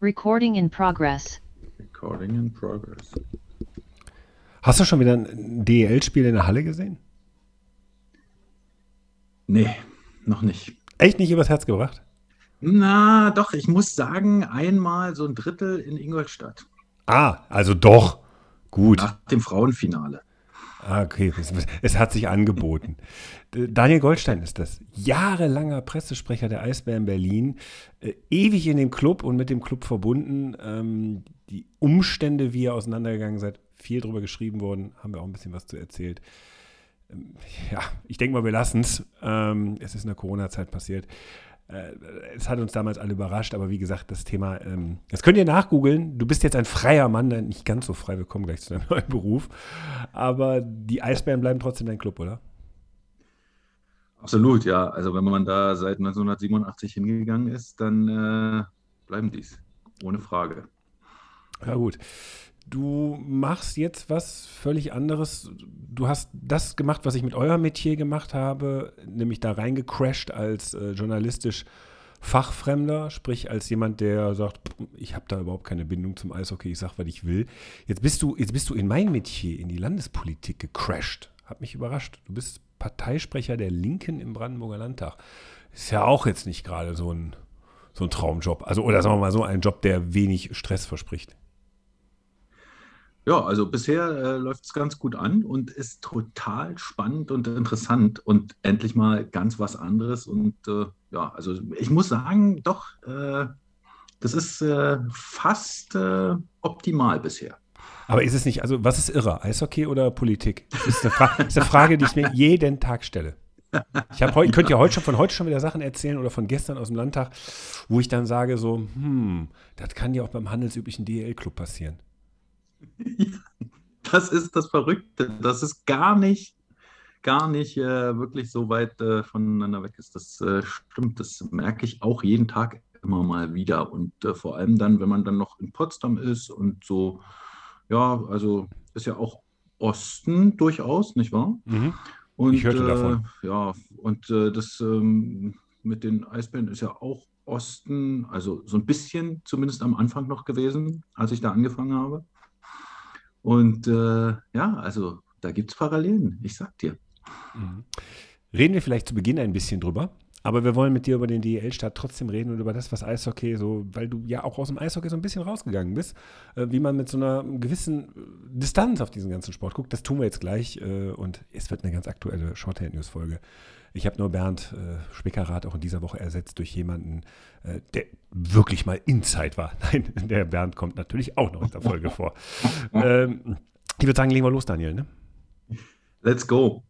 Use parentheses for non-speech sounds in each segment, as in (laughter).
Recording in progress. Recording in progress. Hast du schon wieder ein DEL-Spiel in der Halle gesehen? Nee, noch nicht. Echt nicht übers Herz gebracht? Na, doch, ich muss sagen, einmal so ein Drittel in Ingolstadt. Ah, also doch. Gut. Nach dem Frauenfinale. Ah, okay, es, es, hat sich angeboten. Daniel Goldstein ist das. Jahrelanger Pressesprecher der Eisbären Berlin. Äh, ewig in dem Club und mit dem Club verbunden. Ähm, die Umstände, wie ihr auseinandergegangen seid, viel drüber geschrieben worden. Haben wir auch ein bisschen was zu erzählt. Ähm, ja, ich denke mal, wir lassen es. Ähm, es ist in der Corona-Zeit passiert. Äh, es hat uns damals alle überrascht, aber wie gesagt, das Thema, ähm, das könnt ihr nachgoogeln. Du bist jetzt ein freier Mann, nicht ganz so frei, wir kommen gleich zu deinem (laughs) neuen Beruf. Aber die Eisbären bleiben trotzdem dein Club, oder? Absolut, ja. Also wenn man da seit 1987 hingegangen ist, dann äh, bleiben dies. Ohne Frage. Ja, gut. Du machst jetzt was völlig anderes. Du hast das gemacht, was ich mit eurem Metier gemacht habe, nämlich da reingecrashed als äh, journalistisch Fachfremder, sprich als jemand, der sagt, ich habe da überhaupt keine Bindung zum Eishockey, ich sage, was ich will. Jetzt bist du, jetzt bist du in mein Metier, in die Landespolitik gecrashed. Hat mich überrascht. Du bist Parteisprecher der Linken im Brandenburger Landtag. Ist ja auch jetzt nicht gerade so ein, so ein Traumjob. Also, oder sagen wir mal so, ein Job, der wenig Stress verspricht. Ja, also bisher äh, läuft es ganz gut an und ist total spannend und interessant und endlich mal ganz was anderes. Und äh, ja, also ich muss sagen, doch, äh, das ist äh, fast äh, optimal bisher. Aber ist es nicht, also was ist irrer, Eishockey oder Politik? Das ist eine, Fra (laughs) ist eine Frage, die ich mir jeden Tag stelle. Ich habe heute, könnt ja heute schon von heute schon wieder Sachen erzählen oder von gestern aus dem Landtag, wo ich dann sage so, hm, das kann ja auch beim handelsüblichen DL-Club passieren. (laughs) das ist das Verrückte. Das ist gar nicht, gar nicht äh, wirklich so weit äh, voneinander weg ist. Das äh, stimmt. Das merke ich auch jeden Tag immer mal wieder. Und äh, vor allem dann, wenn man dann noch in Potsdam ist und so, ja, also ist ja auch Osten durchaus, nicht wahr? Mhm. Und, ich hörte davon. Äh, ja, und äh, das ähm, mit den Eisbären ist ja auch Osten, also so ein bisschen zumindest am Anfang noch gewesen, als ich da angefangen habe. Und äh, ja, also da gibt es Parallelen, ich sag dir. Mhm. Reden wir vielleicht zu Beginn ein bisschen drüber. Aber wir wollen mit dir über den DEL-Start trotzdem reden und über das, was Eishockey so, weil du ja auch aus dem Eishockey so ein bisschen rausgegangen bist, äh, wie man mit so einer gewissen Distanz auf diesen ganzen Sport guckt. Das tun wir jetzt gleich äh, und es wird eine ganz aktuelle Shorthand-News-Folge. Ich habe nur Bernd äh, Spickerath auch in dieser Woche ersetzt durch jemanden, äh, der wirklich mal Inside war. (laughs) Nein, der Bernd kommt natürlich auch noch in der Folge vor. (laughs) Ähm, ich würde sagen, legen wir los, Daniel. Ne? Let's go.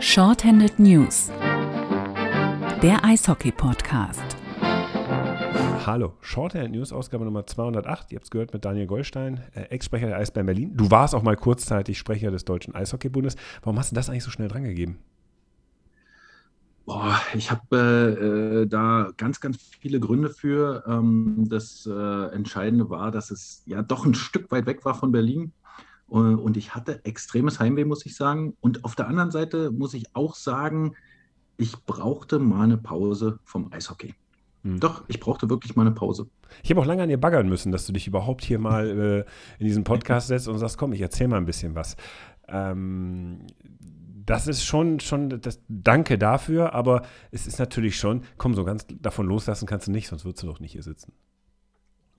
Shorthanded News. Der Eishockey-Podcast. Hallo, Shorthand News, Ausgabe Nummer 208. Ihr habt es gehört mit Daniel Goldstein, äh, Ex-Sprecher der Eisbären Berlin. Du warst auch mal kurzzeitig Sprecher des Deutschen Eishockeybundes. Warum hast du das eigentlich so schnell drangegeben? Boah, ich habe äh, da ganz, ganz viele Gründe für. Ähm, das äh, Entscheidende war, dass es ja doch ein Stück weit weg war von Berlin. Äh, und ich hatte extremes Heimweh, muss ich sagen. Und auf der anderen Seite muss ich auch sagen, ich brauchte mal eine Pause vom Eishockey. Hm. Doch, ich brauchte wirklich mal eine Pause. Ich habe auch lange an dir baggern müssen, dass du dich überhaupt hier mal äh, in diesen Podcast setzt und sagst, komm, ich erzähle mal ein bisschen was. Ähm, das ist schon, schon das Danke dafür, aber es ist natürlich schon, komm, so ganz davon loslassen kannst du nicht, sonst würdest du doch nicht hier sitzen.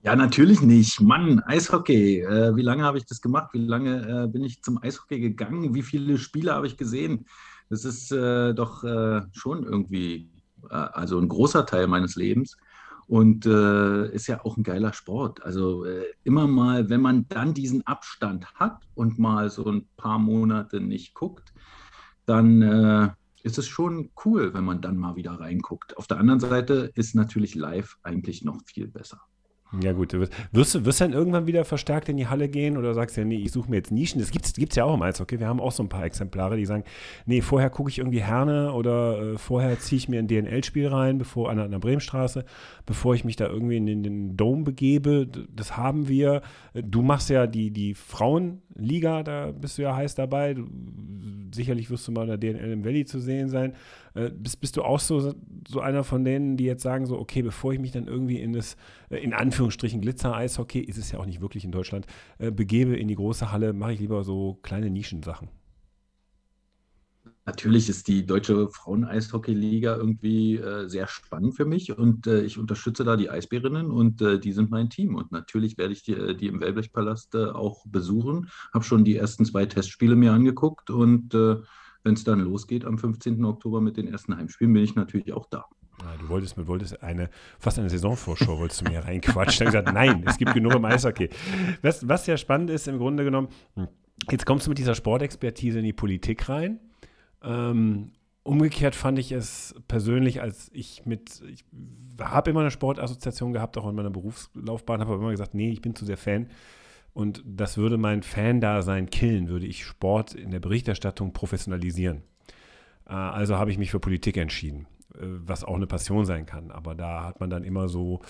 Ja, natürlich nicht. Mann, Eishockey. Äh, wie lange habe ich das gemacht? Wie lange äh, bin ich zum Eishockey gegangen? Wie viele Spiele habe ich gesehen? Das ist äh, doch äh, schon irgendwie, äh, also ein großer Teil meines Lebens und äh, ist ja auch ein geiler Sport. Also immer mal, wenn man dann diesen Abstand hat und mal so ein paar Monate nicht guckt, dann äh, ist es schon cool, wenn man dann mal wieder reinguckt. Auf der anderen Seite ist natürlich live eigentlich noch viel besser. Ja, gut. Wirst du, dann irgendwann wieder verstärkt in die Halle gehen oder sagst du ja, nee, ich suche mir jetzt Nischen? Das gibt es ja auch im Eishockey. Wir haben auch so ein paar Exemplare, die sagen, nee, vorher gucke ich irgendwie Herne oder äh, vorher ziehe ich mir ein DNL-Spiel rein, bevor an, an der Bremenstraße, bevor ich mich da irgendwie in den, den Dome begebe. Das haben wir. Du machst ja die, die Frauenliga, da bist du ja heiß dabei. Du, sicherlich wirst du mal in der DNL im Valley zu sehen sein. Äh, bist, bist du auch so, so einer von denen, die jetzt sagen, so, okay, bevor ich mich dann irgendwie in das, äh, in Anführungsstrichen, Glitzer-Eishockey, ist es ja auch nicht wirklich in Deutschland, äh, begebe in die große Halle, mache ich lieber so kleine Nischensachen? Natürlich ist die deutsche Frauen-Eishockey-Liga irgendwie äh, sehr spannend für mich und äh, ich unterstütze da die Eisbärinnen und äh, die sind mein Team. Und natürlich werde ich die, äh, die im Wellblechpalast auch besuchen. Habe schon die ersten zwei Testspiele mir angeguckt und wenn es dann losgeht am 15. Oktober mit den ersten Heimspielen, bin ich natürlich auch da. Ja, du wolltest mir wolltest eine, fast eine Saisonvorschau wolltest du mir reinquatschen. Ich gesagt, nein, es gibt genug im Eishockey. Was, was ja spannend ist, im Grunde genommen, jetzt kommst du mit dieser Sportexpertise in die Politik rein. Ähm, umgekehrt fand ich es persönlich, als ich mit, ich habe immer eine Sportassoziation gehabt, auch in meiner Berufslaufbahn, habe aber immer gesagt, nee, ich bin zu sehr Fan. Und das würde mein Fan-Dasein killen, würde ich Sport in der Berichterstattung professionalisieren. Äh, also habe ich mich für Politik entschieden, äh, was auch eine Passion sein kann. Aber da hat man dann immer so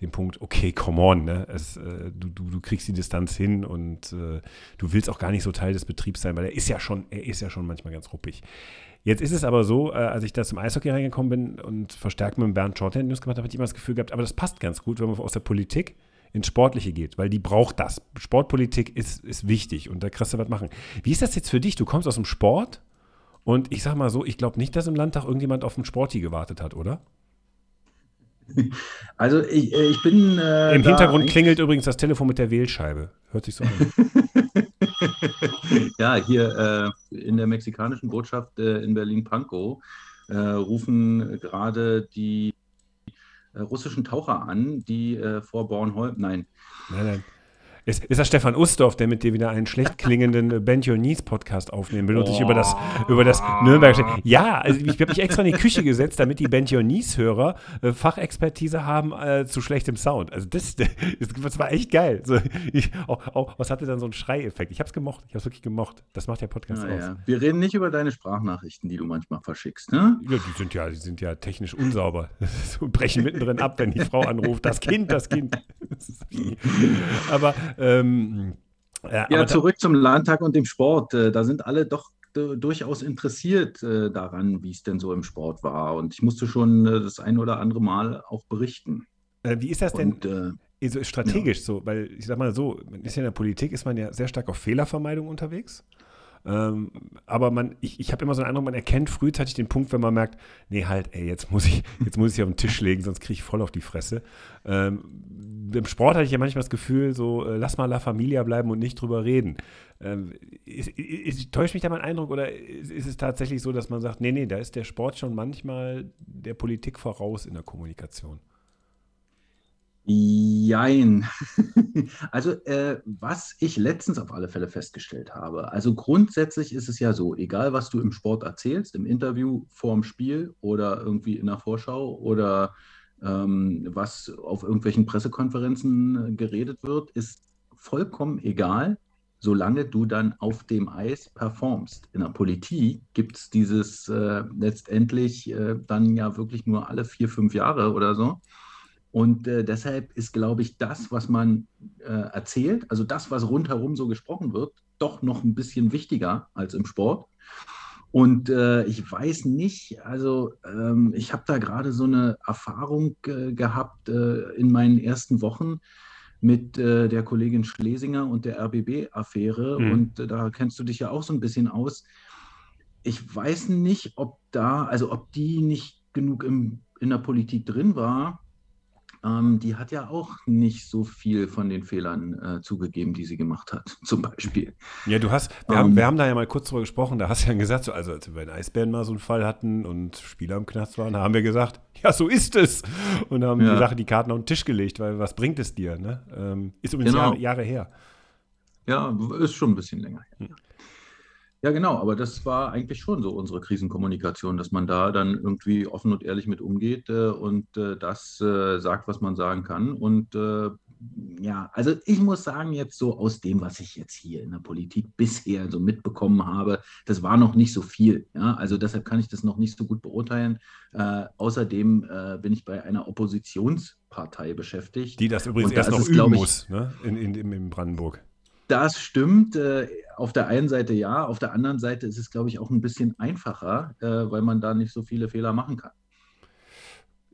den Punkt, okay, come on, ne? es, äh, du, du, du, kriegst die Distanz hin und äh, du willst auch gar nicht so Teil des Betriebs sein, weil er ist ja schon, er ist ja schon manchmal ganz ruppig. Jetzt ist es aber so, äh, als ich da zum Eishockey reingekommen bin und verstärkt mit Bernd Shorthand News gemacht habe, habe ich immer das Gefühl gehabt, aber das passt ganz gut, wenn man aus der Politik ins Sportliche geht, weil die braucht das. Sportpolitik ist, ist wichtig und da kriegst du was machen. Wie ist das jetzt für dich? Du kommst aus dem Sport und ich sag mal so, ich glaube nicht, dass im Landtag irgendjemand auf den Sporti gewartet hat, oder? (laughs) Also ich, ich bin. Äh, Im Hintergrund klingelt übrigens das Telefon mit der Wählscheibe. Hört sich so an. (laughs) ja, hier äh, in der mexikanischen Botschaft äh, in Berlin-Pankow äh, rufen gerade die russischen Taucher an, die vor Bornholm. Nein. Nein, nein. Ist, ist das Stefan Ustorf, der mit dir wieder einen schlecht klingenden Bend Your Knees Podcast aufnehmen will und oh. dich über das, über das Nürnberg. Ja, also ich habe mich extra in die Küche gesetzt, damit die Bend Your Knees Hörer äh, Fachexpertise haben äh, zu schlechtem Sound. Also das, das, (laughs) das war echt geil. So, ich, auch, auch, was hatte dann so einen Schreieffekt? Ich habe es gemocht. Ich habe es wirklich gemocht. Das macht der Podcast ja, aus. Ja. Wir reden nicht über deine Sprachnachrichten, die du manchmal verschickst, ne? Ja, die sind ja, die sind ja technisch unsauber. (laughs) so brechen mittendrin ab, wenn die Frau anruft. Das Kind, das Kind. (laughs) Aber ähm, ja, ja zurück zum Landtag und dem Sport. Äh, da sind alle doch durchaus interessiert äh, daran, wie es denn so im Sport war. Und ich musste schon äh, das ein oder andere Mal auch berichten. wie ist das denn? Und, äh, strategisch ja. so, weil ich sag mal so, ist ja in der Politik ist man ja sehr stark auf Fehlervermeidung unterwegs. Ähm, aber man, ich, ich habe immer so einen Eindruck, man erkennt frühzeitig den Punkt, wenn man merkt, nee, halt, ey, jetzt muss ich, jetzt muss ich auf den Tisch legen, sonst kriege ich voll auf die Fresse. Ähm, Im Sport hatte ich ja manchmal das Gefühl, so, äh, lass mal La Familia bleiben und nicht drüber reden. Ähm, ist, ist, täuscht mich da mein Eindruck oder ist, ist, es tatsächlich so, dass man sagt, nee, nee, da ist der Sport schon manchmal der Politik voraus in der Kommunikation? Jein. (laughs) Also, äh, was ich letztens auf alle Fälle festgestellt habe, also grundsätzlich ist es ja so, egal was du im Sport erzählst, im Interview vorm Spiel oder irgendwie in der Vorschau oder ähm, was auf irgendwelchen Pressekonferenzen geredet wird, ist vollkommen egal, solange du dann auf dem Eis performst. In der Politik gibt es dieses äh, letztendlich äh, dann ja wirklich nur alle vier, fünf Jahre oder so. Und äh, deshalb ist, glaube ich, das, was man äh, erzählt, also das, was rundherum so gesprochen wird, doch noch ein bisschen wichtiger als im Sport. Und äh, ich weiß nicht, also ähm, ich habe da gerade so eine Erfahrung äh, gehabt äh, in meinen ersten Wochen mit äh, der Kollegin Schlesinger und der RBB-Affäre. Mhm. Und da kennst du dich ja auch so ein bisschen aus. Ich weiß nicht, ob da, also ob die nicht genug im, in der Politik drin war ähm, die hat ja auch nicht so viel von den Fehlern äh, zugegeben, die sie gemacht hat, (laughs) zum Beispiel. Ja, du hast, wir, ähm, haben, wir haben da ja mal kurz drüber gesprochen, da hast du ja gesagt, so, also als wir bei den Eisbären mal so einen Fall hatten und Spieler im Knast waren, da haben wir gesagt, (laughs) ja, so ist es. Und haben ja. die Sache, die Karten auf den Tisch gelegt, weil was bringt es dir? Ne? Ähm, ist übrigens genau. Jahre, Jahre, her. Ja, ist schon ein bisschen länger her. Hm. Ja, genau, aber das war eigentlich schon so unsere Krisenkommunikation, dass man da dann irgendwie offen und ehrlich mit umgeht äh, und äh, das äh, sagt, was man sagen kann. Und äh, ja, also ich muss sagen, jetzt so aus dem, was ich jetzt hier in der Politik bisher so mitbekommen habe, das war noch nicht so viel. Ja? Also deshalb kann ich das noch nicht so gut beurteilen. Äh, außerdem äh, bin ich bei einer Oppositionspartei beschäftigt. Die das übrigens erst das noch ist, üben ich, muss, ne? in, in, in Brandenburg. Das stimmt. Äh, auf der einen Seite ja, auf der anderen Seite ist es, glaube ich, auch ein bisschen einfacher, äh, weil man da nicht so viele Fehler machen kann.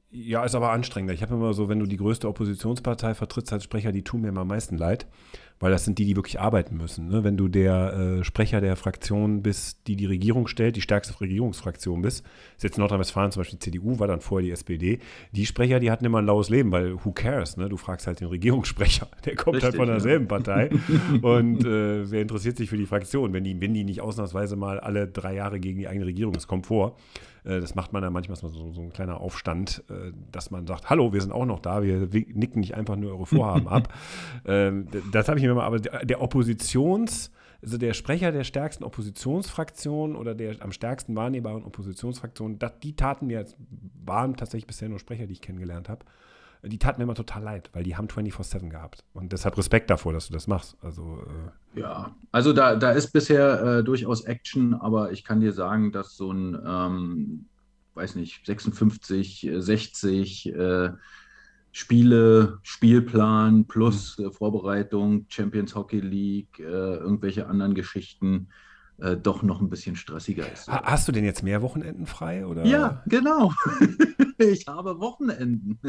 Ja, ist aber anstrengender. Ich habe immer so, wenn du die größte Oppositionspartei vertrittst als Sprecher, die tun mir immer am meisten leid weil das sind die, die wirklich arbeiten müssen. Ne? Wenn du der äh, Sprecher der Fraktion bist, die die Regierung stellt, die stärkste Regierungsfraktion bist, ist jetzt Nordrhein-Westfalen zum Beispiel die CDU, war dann vorher die SPD, die Sprecher, die hatten immer ein laues Leben, weil who cares, ne? Du fragst halt den Regierungssprecher, (laughs) der kommt Richtig, halt von derselben ja. Partei (laughs) und äh, wer interessiert sich für die Fraktion, wenn die, wenn die nicht ausnahmsweise mal alle drei Jahre gegen die eigene Regierung, das kommt vor, das macht man dann manchmal so, so ein kleiner Aufstand, äh, dass man sagt, hallo, wir sind auch noch da, wir nicken nicht einfach nur eure Vorhaben ab. (laughs) Ähm, das habe ich mir mal, aber der Oppositions- also der Sprecher der stärksten Oppositionsfraktion oder der am stärksten wahrnehmbaren Oppositionsfraktion, die taten mir, waren tatsächlich bisher nur Sprecher, die ich kennengelernt habe, die taten mir immer total leid, weil die haben 24-7 gehabt. Und deshalb Respekt davor, dass du das machst. Also, äh ja, also da, da ist bisher äh, durchaus Action, aber ich kann dir sagen, dass so ein, ähm, weiß nicht, 56, 60 äh, Spiele, Spielplan plus mhm. Vorbereitung, Champions Hockey League, äh, irgendwelche anderen Geschichten äh, doch noch ein bisschen stressiger ist. Hast du denn jetzt mehr Wochenenden frei? Oder? Ja, genau. (laughs) ich habe Wochenenden. (laughs)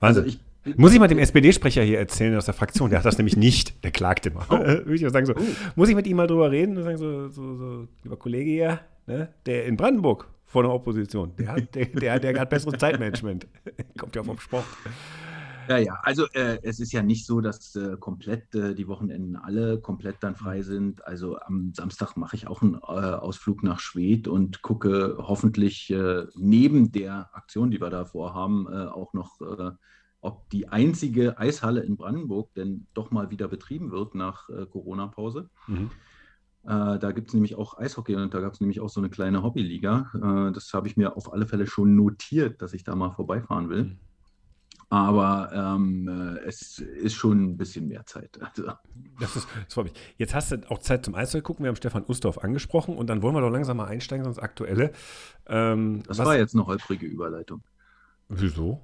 Also ich, muss ich mal dem SPD-Sprecher hier erzählen aus der Fraktion, der hat das nämlich nicht, der klagt immer. Oh. (laughs) Würde ich sagen so, oh. muss ich mit ihm mal drüber reden und sagen so, so, so lieber Kollege hier, ne, der in Brandenburg vor der Opposition, der hat, der, der, der hat besseres Zeitmanagement. Kommt ja vom Sport. Ja, ja, also äh, es ist ja nicht so, dass äh, komplett äh, die Wochenenden alle komplett dann frei sind. Also am Samstag mache ich auch einen äh, Ausflug nach Schwedt und gucke hoffentlich äh, neben der Aktion, die wir da vorhaben, äh, auch noch, ob die einzige Eishalle in Brandenburg denn doch mal wieder betrieben wird nach Corona-Pause. Mhm. da gibt es nämlich auch Eishockey und da gab es nämlich auch so eine kleine Hobbyliga. das habe ich mir auf alle Fälle schon notiert, dass ich da mal vorbeifahren will. Aber ähm, äh, es ist schon ein bisschen mehr Zeit. Also. Das ist, das freut mich. Jetzt hast du auch Zeit zum Eishockey gucken. Wir haben Stefan Ustorf angesprochen und dann wollen wir doch langsam mal einsteigen, sonst aktuelle. Ähm, das was, war jetzt eine holprige Überleitung. Wieso?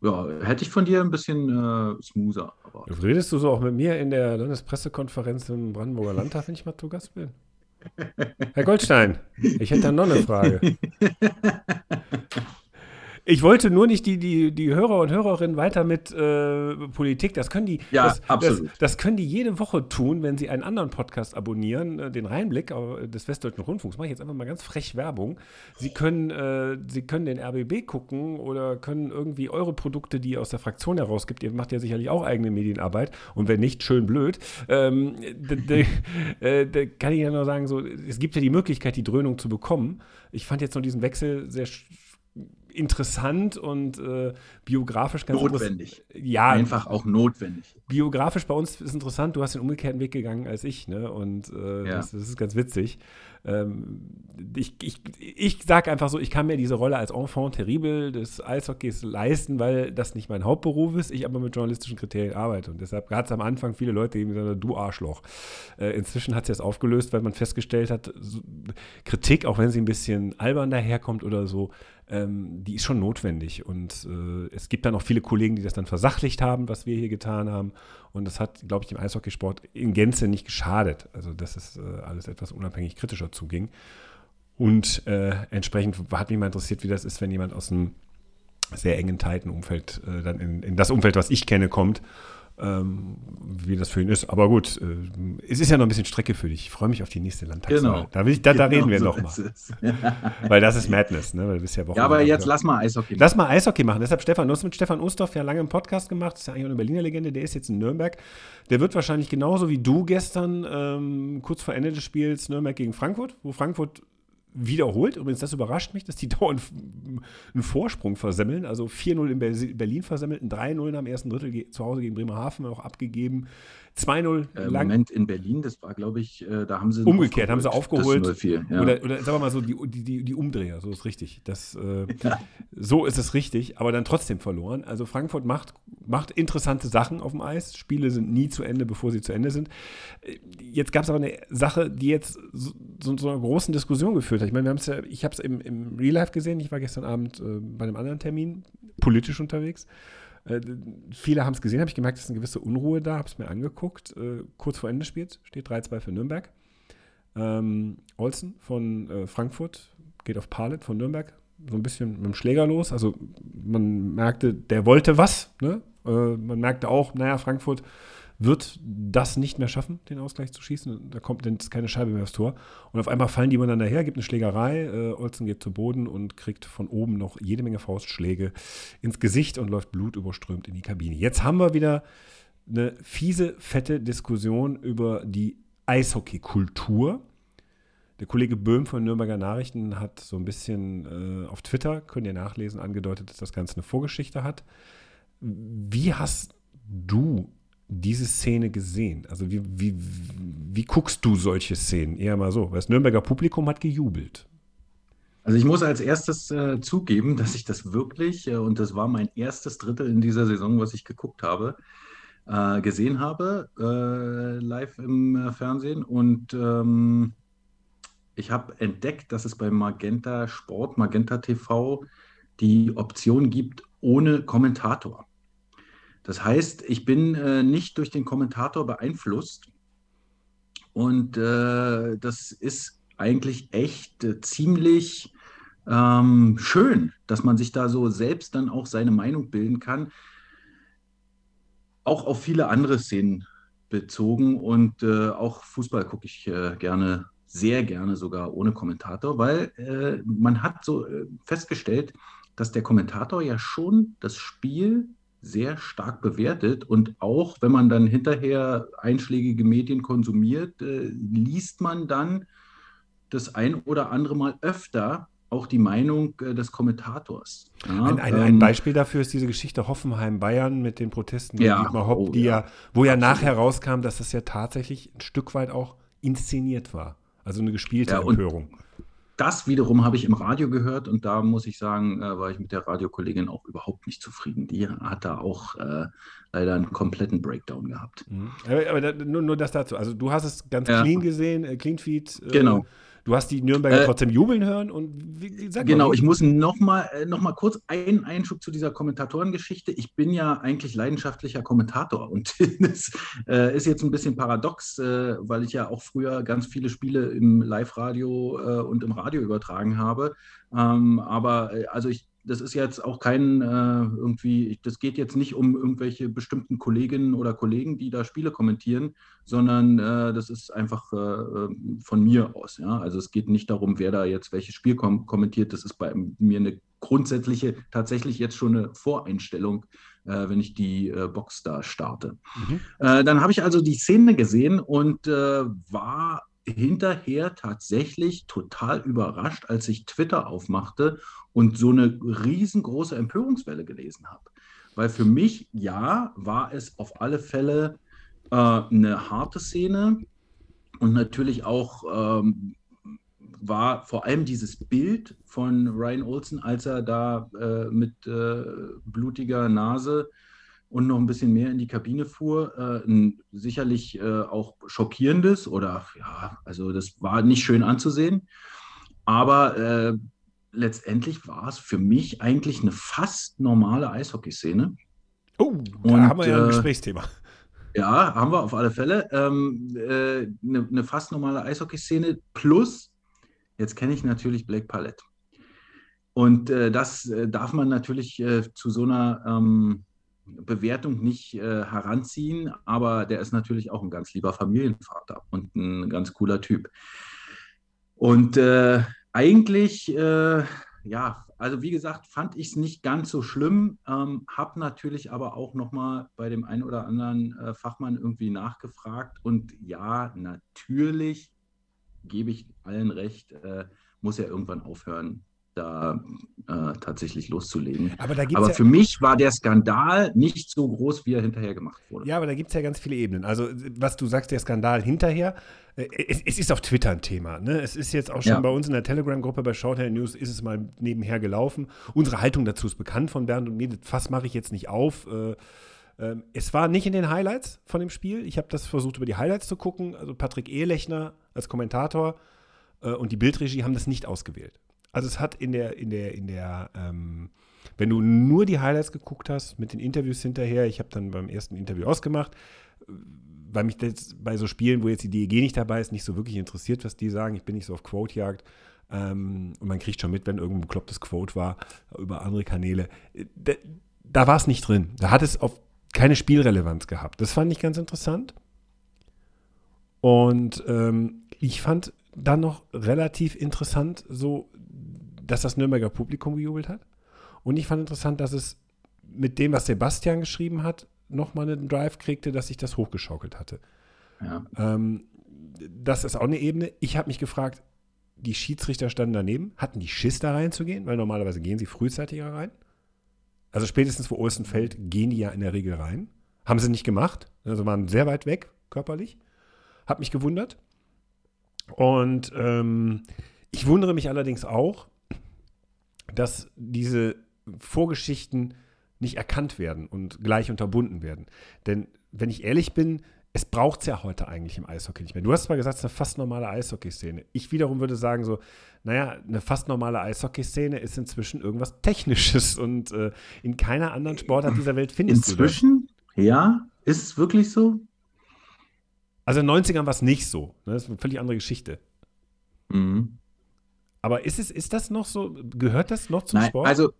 Ja, hätte ich von dir ein bisschen äh, smoother. Redest du so auch mit mir in der Landespressekonferenz im Brandenburger Landtag, wenn ich mal zu Gast bin? Herr Goldstein, ich hätte da noch eine Frage. (laughs) Ich wollte nur nicht die, die, die Hörer und Hörerinnen weiter mit äh, Politik, das können die, ja, das, absolut. Das, das, können die jede Woche tun, wenn sie einen anderen Podcast abonnieren, äh, den Reinblick des Westdeutschen Rundfunks. Mache ich jetzt einfach mal ganz frech Werbung. Sie können, äh, sie können den RBB gucken oder können irgendwie eure Produkte, die ihr aus der Fraktion herausgibt, ihr macht ja sicherlich auch eigene Medienarbeit und wenn nicht, schön blöd. Ähm, (laughs) äh, da kann ich ja nur sagen, so, es gibt ja die Möglichkeit, die Dröhnung zu bekommen. Ich fand jetzt noch diesen Wechsel sehr interessant und äh, biografisch ganz notwendig. Ja, einfach auch notwendig. Biografisch bei uns ist interessant. Du hast den umgekehrten Weg gegangen als ich, ne? Und äh, ja. das, das, ist ganz witzig. Ähm, ich ich, ich sage einfach so, ich kann mir diese Rolle als Enfant terrible des Eishockeys leisten, weil das nicht mein Hauptberuf ist, ich aber mit journalistischen Kriterien arbeite. Und deshalb gab es am Anfang viele Leute, die gesagt du Arschloch. Äh, inzwischen hat sich das aufgelöst, weil man festgestellt hat, so, Kritik, auch wenn sie ein bisschen albern daherkommt oder so, ähm, die ist schon notwendig. Und äh, es gibt dann auch viele Kollegen, die das dann versachlicht haben, was wir hier getan haben. Und das hat, glaube ich, dem Eishockeysport in Gänze nicht geschadet. Also, dass es äh, alles etwas unabhängig kritischer zuging. Und äh, entsprechend hat mich mal interessiert, wie das ist, wenn jemand aus einem sehr engen Titan-Umfeld äh, dann in, in das Umfeld, was ich kenne, kommt ähm, wie das für ihn ist. Aber gut, äh, es ist ja noch ein bisschen Strecke für dich. Ich freue mich auf die nächste Landtagswahl. Genau. Da, ich, da, genau reden wir so nochmal. (laughs) Weil das ist Madness, ne? Weil du bist ja, ja, aber jetzt lass mal Eishockey machen. Lass mal Eishockey machen. Deshalb, Stefan, du hast mit Stefan Ustorf ja lange einen Podcast gemacht. Das ist ja eigentlich eine Berliner Legende. Der ist jetzt in Nürnberg. Der wird wahrscheinlich genauso wie du gestern, ähm, kurz vor Ende des Spiels, Nürnberg gegen Frankfurt, wo Frankfurt wiederholt. Übrigens, das überrascht mich, dass die (laughs) dauernd einen Vorsprung versemmeln. Also 4-0 in Berlin versammelt, ein 3-0 am ersten Drittel zu Hause gegen Bremerhaven auch abgegeben. 2-0 äh, lang. Moment, in Berlin, das war, glaube ich, äh, da haben sie. Umgekehrt, haben sie aufgeholt. Das ja. oder, oder sagen wir mal so, die, die, die Umdreher, so ist richtig. Das, äh, ja. (laughs) So ist es richtig, aber dann trotzdem verloren. Also Frankfurt macht, macht interessante Sachen auf dem Eis. Spiele sind nie zu Ende, bevor sie zu Ende sind. Äh, jetzt gab es aber eine Sache, die jetzt so, so, so einer großen Diskussion geführt hat. Ich meine, wir haben es ja, ich habe es im, im Real Life gesehen, ich war gestern Abend äh, bei einem anderen Termin politisch unterwegs. Äh, viele haben es gesehen, habe ich gemerkt, es ist eine gewisse Unruhe da, habe es mir angeguckt. Äh, kurz vor Ende spielt, steht 3-2 für Nürnberg. Ähm, Olsen von äh, Frankfurt geht auf Palet von Nürnberg, so ein bisschen mit dem Schläger los. Also man merkte, der wollte was. Ne? Äh, man merkte auch, naja, Frankfurt wird das nicht mehr schaffen, den Ausgleich zu schießen. Da kommt jetzt keine Scheibe mehr aufs Tor. Und auf einmal fallen die miteinander her, gibt eine Schlägerei. Äh, Olsen geht zu Boden und kriegt von oben noch jede Menge Faustschläge ins Gesicht und läuft blutüberströmt in die Kabine. Jetzt haben wir wieder eine fiese, fette Diskussion über die Eishockey-Kultur. Der Kollege Böhm von Nürnberger Nachrichten hat so ein bisschen äh, auf Twitter, könnt ihr nachlesen, angedeutet, dass das Ganze eine Vorgeschichte hat. Wie hast du diese Szene gesehen? Also wie, wie, wie guckst du solche Szenen? Eher mal so, das Nürnberger Publikum hat gejubelt. Also ich muss als erstes äh, zugeben, dass ich das wirklich, äh, und das war mein erstes Drittel in dieser Saison, was ich geguckt habe, äh, gesehen habe, äh, live im äh, Fernsehen. Und ähm, ich habe entdeckt, dass es bei Magenta Sport, Magenta TV, die Option gibt ohne Kommentator. Das heißt, ich bin äh, nicht durch den Kommentator beeinflusst. Und äh, das ist eigentlich echt äh, ziemlich ähm, schön, dass man sich da so selbst dann auch seine Meinung bilden kann. Auch auf viele andere Szenen bezogen. Und äh, auch Fußball gucke ich äh, gerne, sehr gerne sogar ohne Kommentator, weil äh, man hat so festgestellt, dass der Kommentator ja schon das Spiel sehr stark bewertet. Und auch wenn man dann hinterher einschlägige Medien konsumiert, äh, liest man dann das ein oder andere Mal öfter auch die Meinung äh, des Kommentators. Ja, ein, ein, ein, ähm, Beispiel dafür ist diese Geschichte Hoffenheim-Bayern mit den Protesten gegen ja, Dietmar Hopp, oh, die ja, ja wo ja nachher rauskam, dass das ja tatsächlich ein Stück weit auch inszeniert war. Also eine gespielte Empörung das wiederum habe ich im Radio gehört und da muss ich sagen, äh, war ich mit der Radiokollegin auch überhaupt nicht zufrieden. Die hat da auch äh, leider einen kompletten Breakdown gehabt. Mhm. Aber, aber da, nur, nur, das dazu. Also du hast es ganz ja. clean gesehen, äh, Clean Feed. Äh, genau. Du hast die Nürnberger äh, trotzdem jubeln hören und wie, wie sag Genau, mal, ich muss noch mal, äh, noch mal kurz einen Einschub zu dieser Kommentatorengeschichte. Ich bin ja eigentlich leidenschaftlicher Kommentator und (laughs) das äh, ist jetzt ein bisschen paradox, äh, weil ich ja auch früher ganz viele Spiele im Live-Radio äh, und im Radio übertragen habe. Ähm, aber äh, also ich das ist jetzt auch kein äh, irgendwie, das geht jetzt nicht um irgendwelche bestimmten Kolleginnen oder Kollegen, die da Spiele kommentieren, sondern äh, das ist einfach äh, äh von mir aus. Ja? Also es geht nicht darum, wer da jetzt welches Spiel kom kommentiert. Das ist bei mir eine grundsätzliche, tatsächlich jetzt schon eine Voreinstellung, äh, wenn ich die äh, Box da starte. Mhm. dann habe ich also die Szene gesehen und war hinterher tatsächlich total überrascht, als ich Twitter aufmachte und so eine riesengroße Empörungswelle gelesen habe. Weil für mich, ja, war es auf alle Fälle äh, eine harte Szene und natürlich auch ähm, war vor allem dieses Bild von Ryan Olsen, als er da äh, mit äh, blutiger Nase und noch ein bisschen mehr in die Kabine fuhr. Äh, ein sicherlich äh, auch schockierendes oder ja, also das war nicht schön anzusehen. Aber äh, letztendlich war es für mich eigentlich eine fast normale Eishockeyszene. Oh, da und, haben wir ja ein äh, Gesprächsthema. Ja, haben wir auf alle Fälle. Ähm, äh, eine, eine fast normale Eishockeyszene plus, jetzt kenne ich natürlich Blake Palette. Und äh, das äh, darf man natürlich äh, zu so einer ähm, Bewertung nicht äh, heranziehen, aber der ist natürlich auch ein ganz lieber Familienvater und ein ganz cooler Typ. Und äh, eigentlich, äh, ja, also wie gesagt, fand ich es nicht ganz so schlimm, ähm, habe natürlich aber auch nochmal bei dem einen oder anderen äh, Fachmann irgendwie nachgefragt und ja, natürlich gebe ich allen recht, äh, muss er irgendwann aufhören, da äh, tatsächlich loszulegen. Aber, aber ja für mich war der Skandal nicht so groß, wie er hinterher gemacht wurde. Ja, aber da gibt es ja ganz viele Ebenen. Also, was du sagst, der Skandal hinterher, äh, es, es, ist auf Twitter ein Thema. Ne? Es ist jetzt auch schon ja. bei uns in der Telegram-Gruppe bei Shorthand News ist es mal nebenher gelaufen. Unsere Haltung dazu ist bekannt von Bernd und mir. Das Fass mache ich jetzt nicht auf. Äh, ähm, es war nicht in den Highlights von dem Spiel. Ich habe das versucht, über die Highlights zu gucken. Also Patrick Ehlechner als Kommentator äh, und die Bildregie haben das nicht ausgewählt. Also es hat in der, in der, in der, ähm, Wenn du nur die Highlights geguckt hast, mit den Interviews hinterher, ich habe dann beim ersten Interview ausgemacht, weil mich das bei so Spielen, wo jetzt die DEG nicht dabei ist, nicht so wirklich interessiert, was die sagen. Ich bin nicht so auf Quote-Jagd. Ähm, und man kriegt schon mit, wenn irgendein beklopptes Quote war über andere Kanäle. Da, da war es nicht drin. Da hat es auf keine Spielrelevanz gehabt. Das fand ich ganz interessant. Und ähm, ich fand dann noch relativ interessant, so, dass das Nürnberger Publikum gejubelt hat. Und ich fand interessant, dass es mit dem, was Sebastian geschrieben hat, nochmal einen Drive kriegte, dass sich das hochgeschaukelt hatte. Ja. Ähm, das ist auch eine Ebene. Ich habe mich gefragt, die Schiedsrichter standen daneben, hatten die Schiss da reinzugehen, weil normalerweise gehen sie frühzeitiger rein. Also spätestens vor Olsen fällt, gehen die ja in der Regel rein. Haben sie nicht gemacht, also waren sehr weit weg körperlich. Hat mich gewundert. Und ähm, ich wundere mich allerdings auch, dass diese Vorgeschichten nicht erkannt werden und gleich unterbunden werden. Denn wenn ich ehrlich bin, es braucht es ja heute eigentlich im Eishockey nicht mehr. Du hast zwar gesagt, es ist eine fast normale Eishockey-Szene. Ich wiederum würde sagen so, naja, eine fast normale Eishockey-Szene ist inzwischen irgendwas Technisches (laughs) und äh, in keiner anderen Sportart dieser Welt findest inzwischen? du Inzwischen? Ja? Ist es wirklich so? Also in den 90ern war es nicht so. Ne? Das ist eine völlig andere Geschichte. Mhm. Aber ist, es, ist das noch so, gehört das noch zum Nein, Sport? Also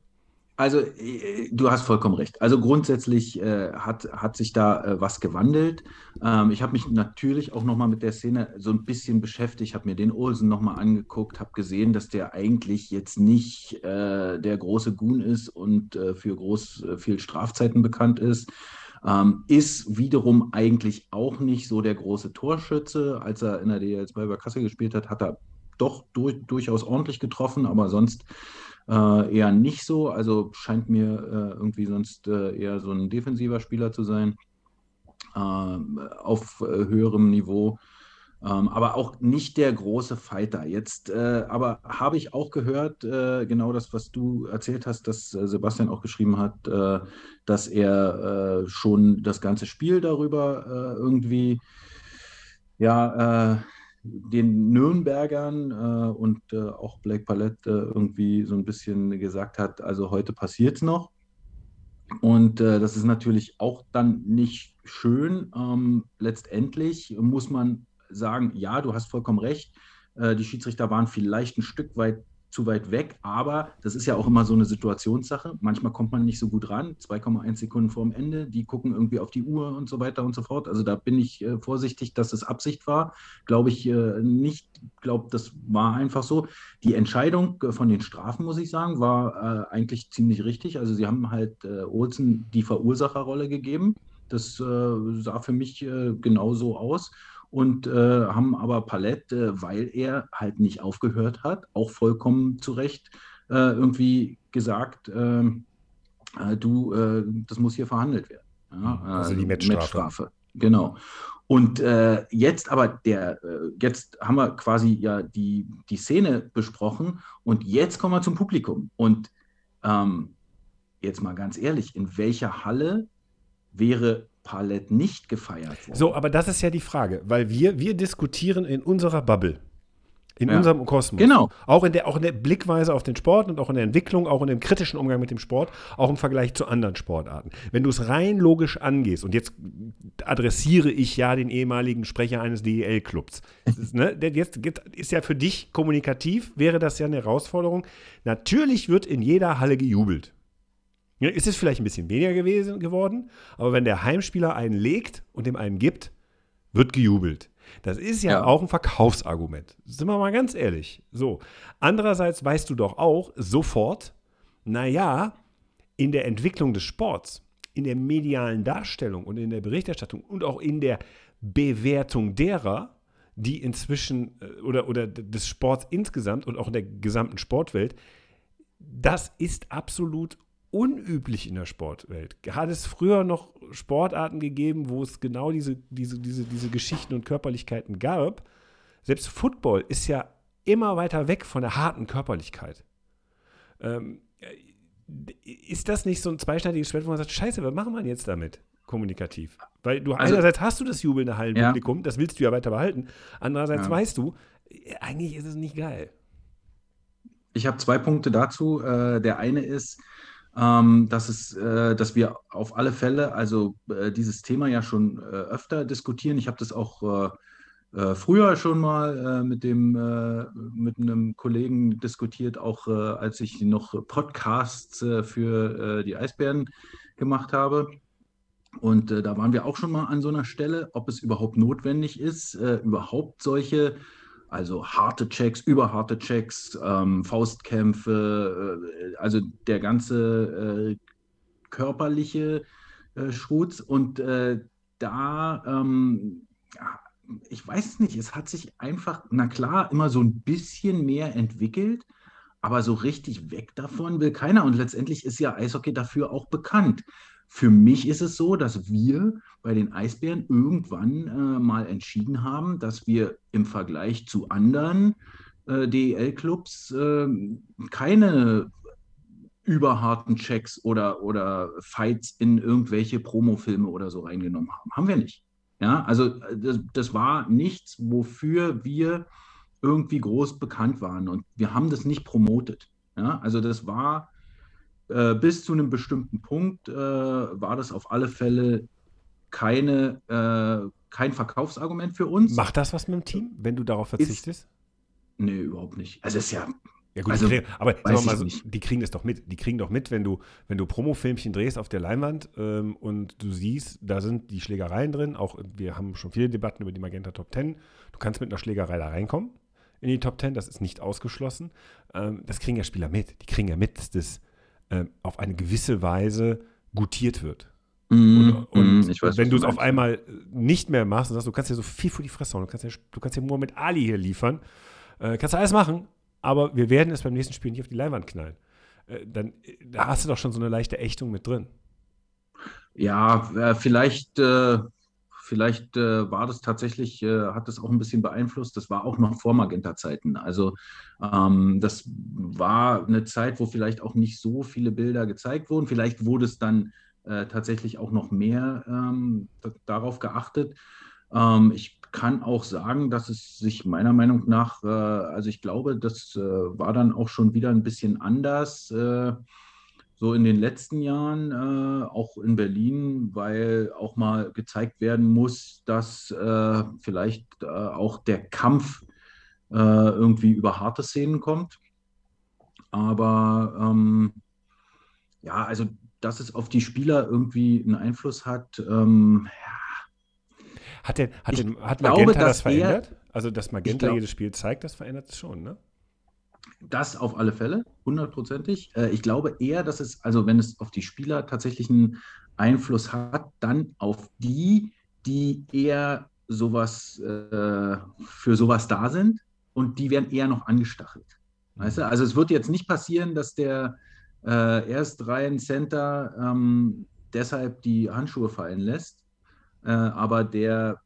also, äh, du hast vollkommen recht. Also grundsätzlich äh, hat, hat sich da äh, was gewandelt. Ähm, ich habe mich natürlich auch nochmal mit der Szene so ein bisschen beschäftigt, habe mir den Olsen nochmal angeguckt, habe gesehen, dass der eigentlich jetzt nicht äh, der große Gun ist und äh, für groß äh, viel Strafzeiten bekannt ist. Ähm, ist wiederum eigentlich auch nicht so der große Torschütze. Als er in der DL2 bei Kassel gespielt hat, hat er doch durch, durchaus ordentlich getroffen, aber sonst äh, eher nicht so. Also scheint mir äh, irgendwie sonst äh, eher so ein defensiver Spieler zu sein, ähm, auf äh, höherem Niveau. Ähm, aber auch nicht der große Fighter. Jetzt äh, aber habe ich auch gehört, äh, genau das, was du erzählt hast, dass Sebastian auch geschrieben hat, dass er schon das ganze Spiel darüber irgendwie ja, den Nürnbergern äh, und äh, auch Blake Palette äh, irgendwie so ein bisschen gesagt hat, also heute passiert es noch. Und äh, das ist natürlich auch dann nicht schön. Ähm, letztendlich muss man sagen, ja, du hast vollkommen recht. Äh, die Schiedsrichter waren vielleicht ein Stück weit zu weit weg, aber das ist ja auch immer so eine Situationssache. Manchmal kommt man nicht so gut ran, 2,1 Sekunden vorm Ende, die gucken irgendwie auf die Uhr und so weiter und so fort. Also da bin ich äh, vorsichtig, dass es Absicht war. Glaube ich äh, nicht, glaube, das war einfach so. Die Entscheidung äh, von den Strafen, muss ich sagen, war äh, eigentlich ziemlich richtig. Also sie haben halt äh, Olsen die Verursacherrolle gegeben. Das sah für mich genauso aus und äh, haben aber Palette, weil er halt nicht aufgehört hat, auch vollkommen zu Recht äh, irgendwie gesagt, ähm, äh, du, äh, das muss hier verhandelt werden. Ja, also die Matchstrafe. Matchstrafe. Genau. Und äh, jetzt aber der, äh, jetzt haben wir quasi ja die, die Szene besprochen und jetzt kommen wir zum Publikum. Und ähm, jetzt mal ganz ehrlich, in welcher Halle wäre Palette nicht gefeiert worden. So, aber das ist ja die Frage, weil wir, wir diskutieren in unserer Bubble. In ja. unserem Kosmos. Genau. Auch in, der, auch in der Blickweise auf den Sport und auch in der Entwicklung, auch in dem kritischen Umgang mit dem Sport, auch im Vergleich zu anderen Sportarten. Wenn du es rein logisch angehst, und jetzt adressiere ich ja den ehemaligen Sprecher eines DEL-Clubs, (laughs) ne, jetzt ist ja für dich kommunikativ, wäre das ja eine Herausforderung. Natürlich wird in jeder Halle gejubelt. Ist es vielleicht ein bisschen weniger gewesen, geworden, aber wenn der Heimspieler einen legt und dem einen gibt, wird gejubelt. Das ist ja, ja, auch ein Verkaufsargument. Sind wir mal ganz ehrlich. So. Andererseits weißt du doch auch sofort, naja, in der Entwicklung des Sports, in der medialen Darstellung und in der Berichterstattung und auch in der Bewertung derer, die inzwischen äh, oder, oder des Sports insgesamt und auch in der gesamten Sportwelt, das ist absolut unüblich in der Sportwelt. Hat es früher noch Sportarten gegeben, wo es genau diese, diese, diese, diese Geschichten und Körperlichkeiten gab? Selbst Football ist ja immer weiter weg von der harten Körperlichkeit. Ähm, ist das nicht so ein zweischneidiges Schwert, wo man sagt, scheiße, was machen wir jetzt damit? Kommunikativ. Weil du also, einerseits hast du das jubelnde Hallenpublikum, ja. das willst du ja weiter behalten. Andererseits ja. weißt du, eigentlich ist es nicht geil. Ich habe zwei Punkte dazu. Äh, der eine ist, ähm, dass, es, äh, dass wir auf alle Fälle also äh, dieses Thema ja schon äh, öfter diskutieren. Ich habe das auch äh, äh, früher schon mal äh, mit, dem, mit einem Kollegen diskutiert, auch als ich noch Podcasts für die Eisbären gemacht habe. Und da waren wir auch schon mal an so einer Stelle, ob es überhaupt notwendig ist, überhaupt solche also harte Checks, überharte Checks, ähm, Faustkämpfe, äh, also der ganze äh, körperliche äh, Schutz. Und äh, da, ähm, ich weiß nicht, es hat sich einfach, na klar, immer so ein bisschen mehr entwickelt, aber so richtig weg davon will keiner. Und letztendlich ist ja Eishockey dafür auch bekannt. Für mich ist es so, dass wir bei den Eisbären irgendwann äh, mal entschieden haben, dass wir im Vergleich zu anderen äh, DEL-Clubs äh, keine überharten Checks oder, oder Fights in irgendwelche Promofilme oder so reingenommen haben. Haben wir nicht. Ja, also äh, das, das war nichts, wofür wir irgendwie groß bekannt waren und wir haben das nicht promotet. Ja, also das war äh, bis zu einem bestimmten Punkt äh, war das auf alle Fälle keine, äh, kein Verkaufsargument für uns. Macht das was mit dem Team, wenn du darauf verzichtest? Ist, nee, überhaupt nicht. Also es ist ja. Ja gut, also, kriegen, aber mal so, die kriegen das doch mit. Die kriegen doch mit, wenn du, wenn du Promofilmchen drehst auf der Leinwand ähm, und du siehst, da sind die Schlägereien drin. Auch wir haben schon viele Debatten über die Magenta Top Ten. Du kannst mit einer Schlägerei da reinkommen in die Top Ten, das ist nicht ausgeschlossen. Ähm, das kriegen ja Spieler mit. Die kriegen ja mit, dass das äh, auf eine gewisse Weise gutiert wird. Mm, und, und mm, weiß, wenn du es auf einmal nicht mehr machst und sagst, du kannst ja so viel vor die Fresse hauen, du kannst ja, du kannst ja Muhammad Ali hier liefern, äh, kannst du alles machen, aber wir werden es beim nächsten Spiel nicht auf die Leinwand knallen. Äh, dann da hast du doch schon so eine leichte Ächtung mit drin. Ja, äh, vielleicht äh, Vielleicht äh, war das tatsächlich, äh, hat das auch ein bisschen beeinflusst. Das war auch noch vor Magenta-Zeiten. Also ähm, das war eine Zeit, wo vielleicht auch nicht so viele Bilder gezeigt wurden. Vielleicht wurde es dann äh, tatsächlich auch noch mehr ähm, darauf geachtet. Ähm, ich kann auch sagen, dass es sich meiner Meinung nach, äh, also ich glaube, das äh, war dann auch schon wieder ein bisschen anders äh, so in den letzten Jahren, äh, auch in Berlin, weil auch mal gezeigt werden muss, dass äh, vielleicht äh, auch der Kampf äh, irgendwie über harte Szenen kommt. Aber ähm, ja, also dass es auf die Spieler irgendwie einen Einfluss hat, ähm, ja. Hat, denn, hat, denn, hat Magenta glaube, das verändert? also, dass Magenta glaub, jedes Spiel zeigt, das verändert es schon, ne? Das auf alle Fälle, hundertprozentig. Äh, ich glaube eher, dass es, also wenn es auf die Spieler tatsächlich einen Einfluss hat, dann auf die, die eher sowas äh, für sowas da sind und die werden eher noch angestachelt. Weißt du? Also es wird jetzt nicht passieren, dass der äh, Erstreihen-Center ähm, deshalb die Handschuhe fallen lässt, äh, aber der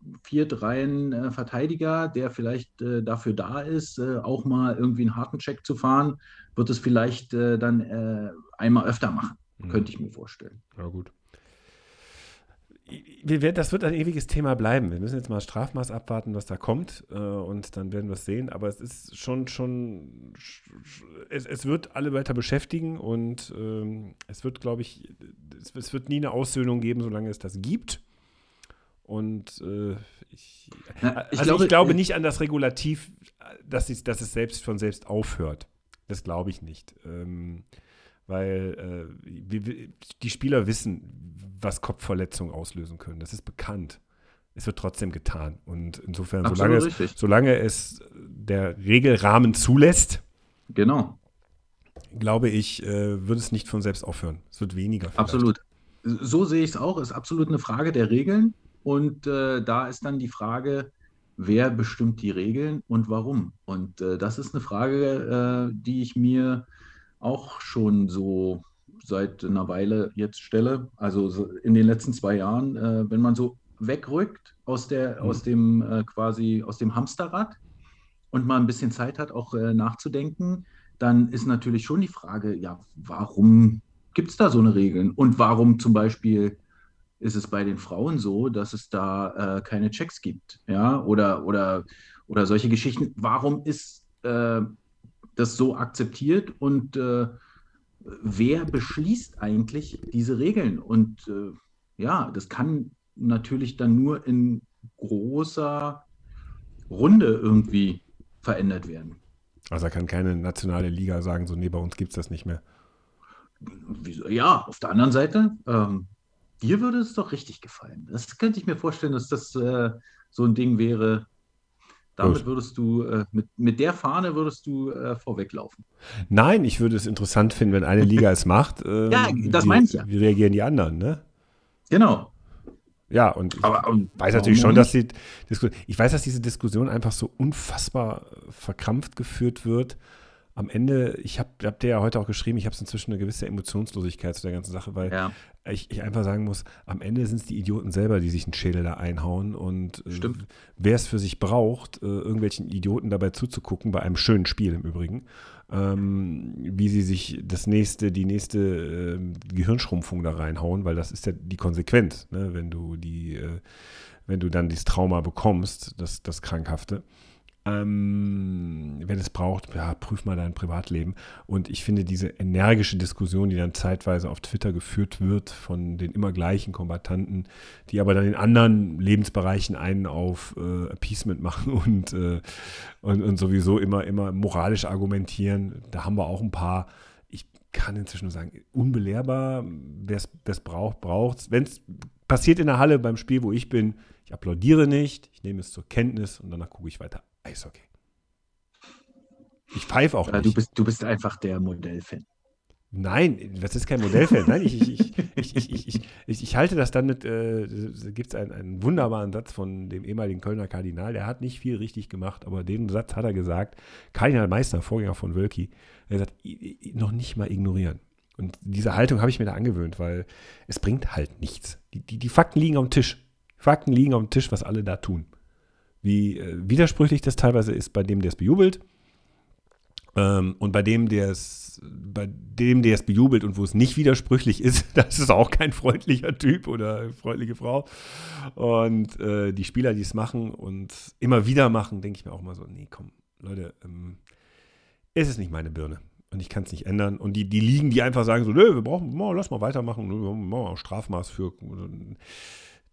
äh, Viertreihen-Verteidiger, der vielleicht äh, dafür da ist, äh, auch mal irgendwie einen harten Check zu fahren, wird es vielleicht äh, dann äh, einmal öfter machen, mhm. könnte ich mir vorstellen. Ja, gut. Das wird ein ewiges Thema bleiben. Wir müssen jetzt mal Strafmaß abwarten, was da kommt, äh, und dann werden wir es sehen. Aber es ist schon, schon, es, es wird alle weiter beschäftigen und ähm, es wird, glaube ich, es, es wird nie eine Aussöhnung geben, solange es das gibt. Und äh, ich, Na, ich, also glaube, ich glaube äh, nicht an das Regulativ, dass, es, dass es selbst von selbst aufhört. Das glaube ich nicht. Ähm, weil äh, die Spieler wissen, was Kopfverletzungen auslösen können. Das ist bekannt. Es wird trotzdem getan. Und insofern, solange es, solange es, der Regelrahmen zulässt, genau. glaube ich, äh, wird es nicht von selbst aufhören. Es wird weniger. Vielleicht. Absolut. So sehe ich es auch. Es ist absolut eine Frage der Regeln. Und äh, da ist dann die Frage, wer bestimmt die Regeln und warum? Und äh, das ist eine Frage, äh, die ich mir auch schon so seit einer Weile jetzt stelle. Also so in den letzten zwei Jahren, äh, wenn man so wegrückt aus der, mhm. aus dem äh, quasi aus dem Hamsterrad und mal ein bisschen Zeit hat, auch äh, nachzudenken, dann ist natürlich schon die Frage, ja, warum gibt es da so eine Regeln? Und warum zum Beispiel ist es bei den Frauen so, dass es da äh, keine Checks gibt, ja, oder, oder, oder solche Geschichten. Warum ist äh, das so akzeptiert und äh, wer beschließt eigentlich diese Regeln? Und äh, ja, das kann natürlich dann nur in großer Runde irgendwie verändert werden. Also da kann keine nationale Liga sagen, so, nee, bei uns gibt es das nicht mehr. Ja, auf der anderen Seite, ähm, dir würde es doch richtig gefallen. Das könnte ich mir vorstellen, dass das äh, so ein Ding wäre. Damit würdest du, äh, mit, mit der Fahne würdest du äh, vorweglaufen. Nein, ich würde es interessant finden, wenn eine Liga es macht. (laughs) Ähm, ja, das meine ich ja. Wie reagieren die anderen, ne? Genau. Ja, und ich Aber, und weiß natürlich schon, dass die Diskussion, ich weiß, dass diese Diskussion einfach so unfassbar verkrampft geführt wird. Am Ende, ich habe hab dir ja heute auch geschrieben, ich habe inzwischen eine gewisse Emotionslosigkeit zu der ganzen Sache, weil ja. ich, ich, einfach sagen muss, am Ende sind es die Idioten selber, die sich einen Schädel da einhauen und äh, wer es für sich braucht, äh, irgendwelchen Idioten dabei zuzugucken, bei einem schönen Spiel im Übrigen, ähm, wie sie sich das nächste, die nächste äh, Gehirnschrumpfung da reinhauen, weil das ist ja die Konsequenz, ne? wenn du die, äh, wenn du dann dieses Trauma bekommst, das, das Krankhafte. Ähm, wenn es braucht, ja, prüf mal dein Privatleben. Und ich finde diese energische Diskussion, die dann zeitweise auf Twitter geführt wird von den immer gleichen Kombatanten, die aber dann in anderen Lebensbereichen einen auf äh, Appeasement machen (laughs) und, äh, und, und sowieso immer, immer moralisch argumentieren, da haben wir auch ein paar. Ich kann inzwischen nur sagen, unbelehrbar, wer es braucht, braucht es. Wenn es passiert in der Halle beim Spiel, wo ich bin, ich applaudiere nicht, ich nehme es zur Kenntnis und danach gucke ich weiter Eishockey. Ich pfeife auch ja, nicht. Du bist, du bist einfach der Modellfan. Nein, das ist kein Modellfan. Nein, ich, ich, ich, ich, ich, ich, halte das dann mit, äh, gibt es einen, einen wunderbaren Satz von dem ehemaligen Kölner Kardinal, der hat nicht viel richtig gemacht, aber den Satz hat er gesagt, Kardinal Meister, Vorgänger von Wölki, er sagt, noch nicht mal ignorieren. Und diese Haltung habe ich mir da angewöhnt, weil es bringt halt nichts. Die, die, die Fakten liegen am Tisch. Fakten liegen am Tisch, was alle da tun wie äh, widersprüchlich das teilweise ist bei dem, der es bejubelt. Ähm, und bei dem, der es, bei dem, der es bejubelt und wo es nicht widersprüchlich ist, (laughs) das ist auch kein freundlicher Typ oder freundliche Frau. Und äh, die Spieler, die es machen und immer wieder machen, denke ich mir auch mal so, nee, komm, Leute, ähm, es ist nicht meine Birne. Und ich kann es nicht ändern. Und die, die liegen, die einfach sagen so, nö, wir brauchen, oh, lass mal weitermachen, wir machen Strafmaß für.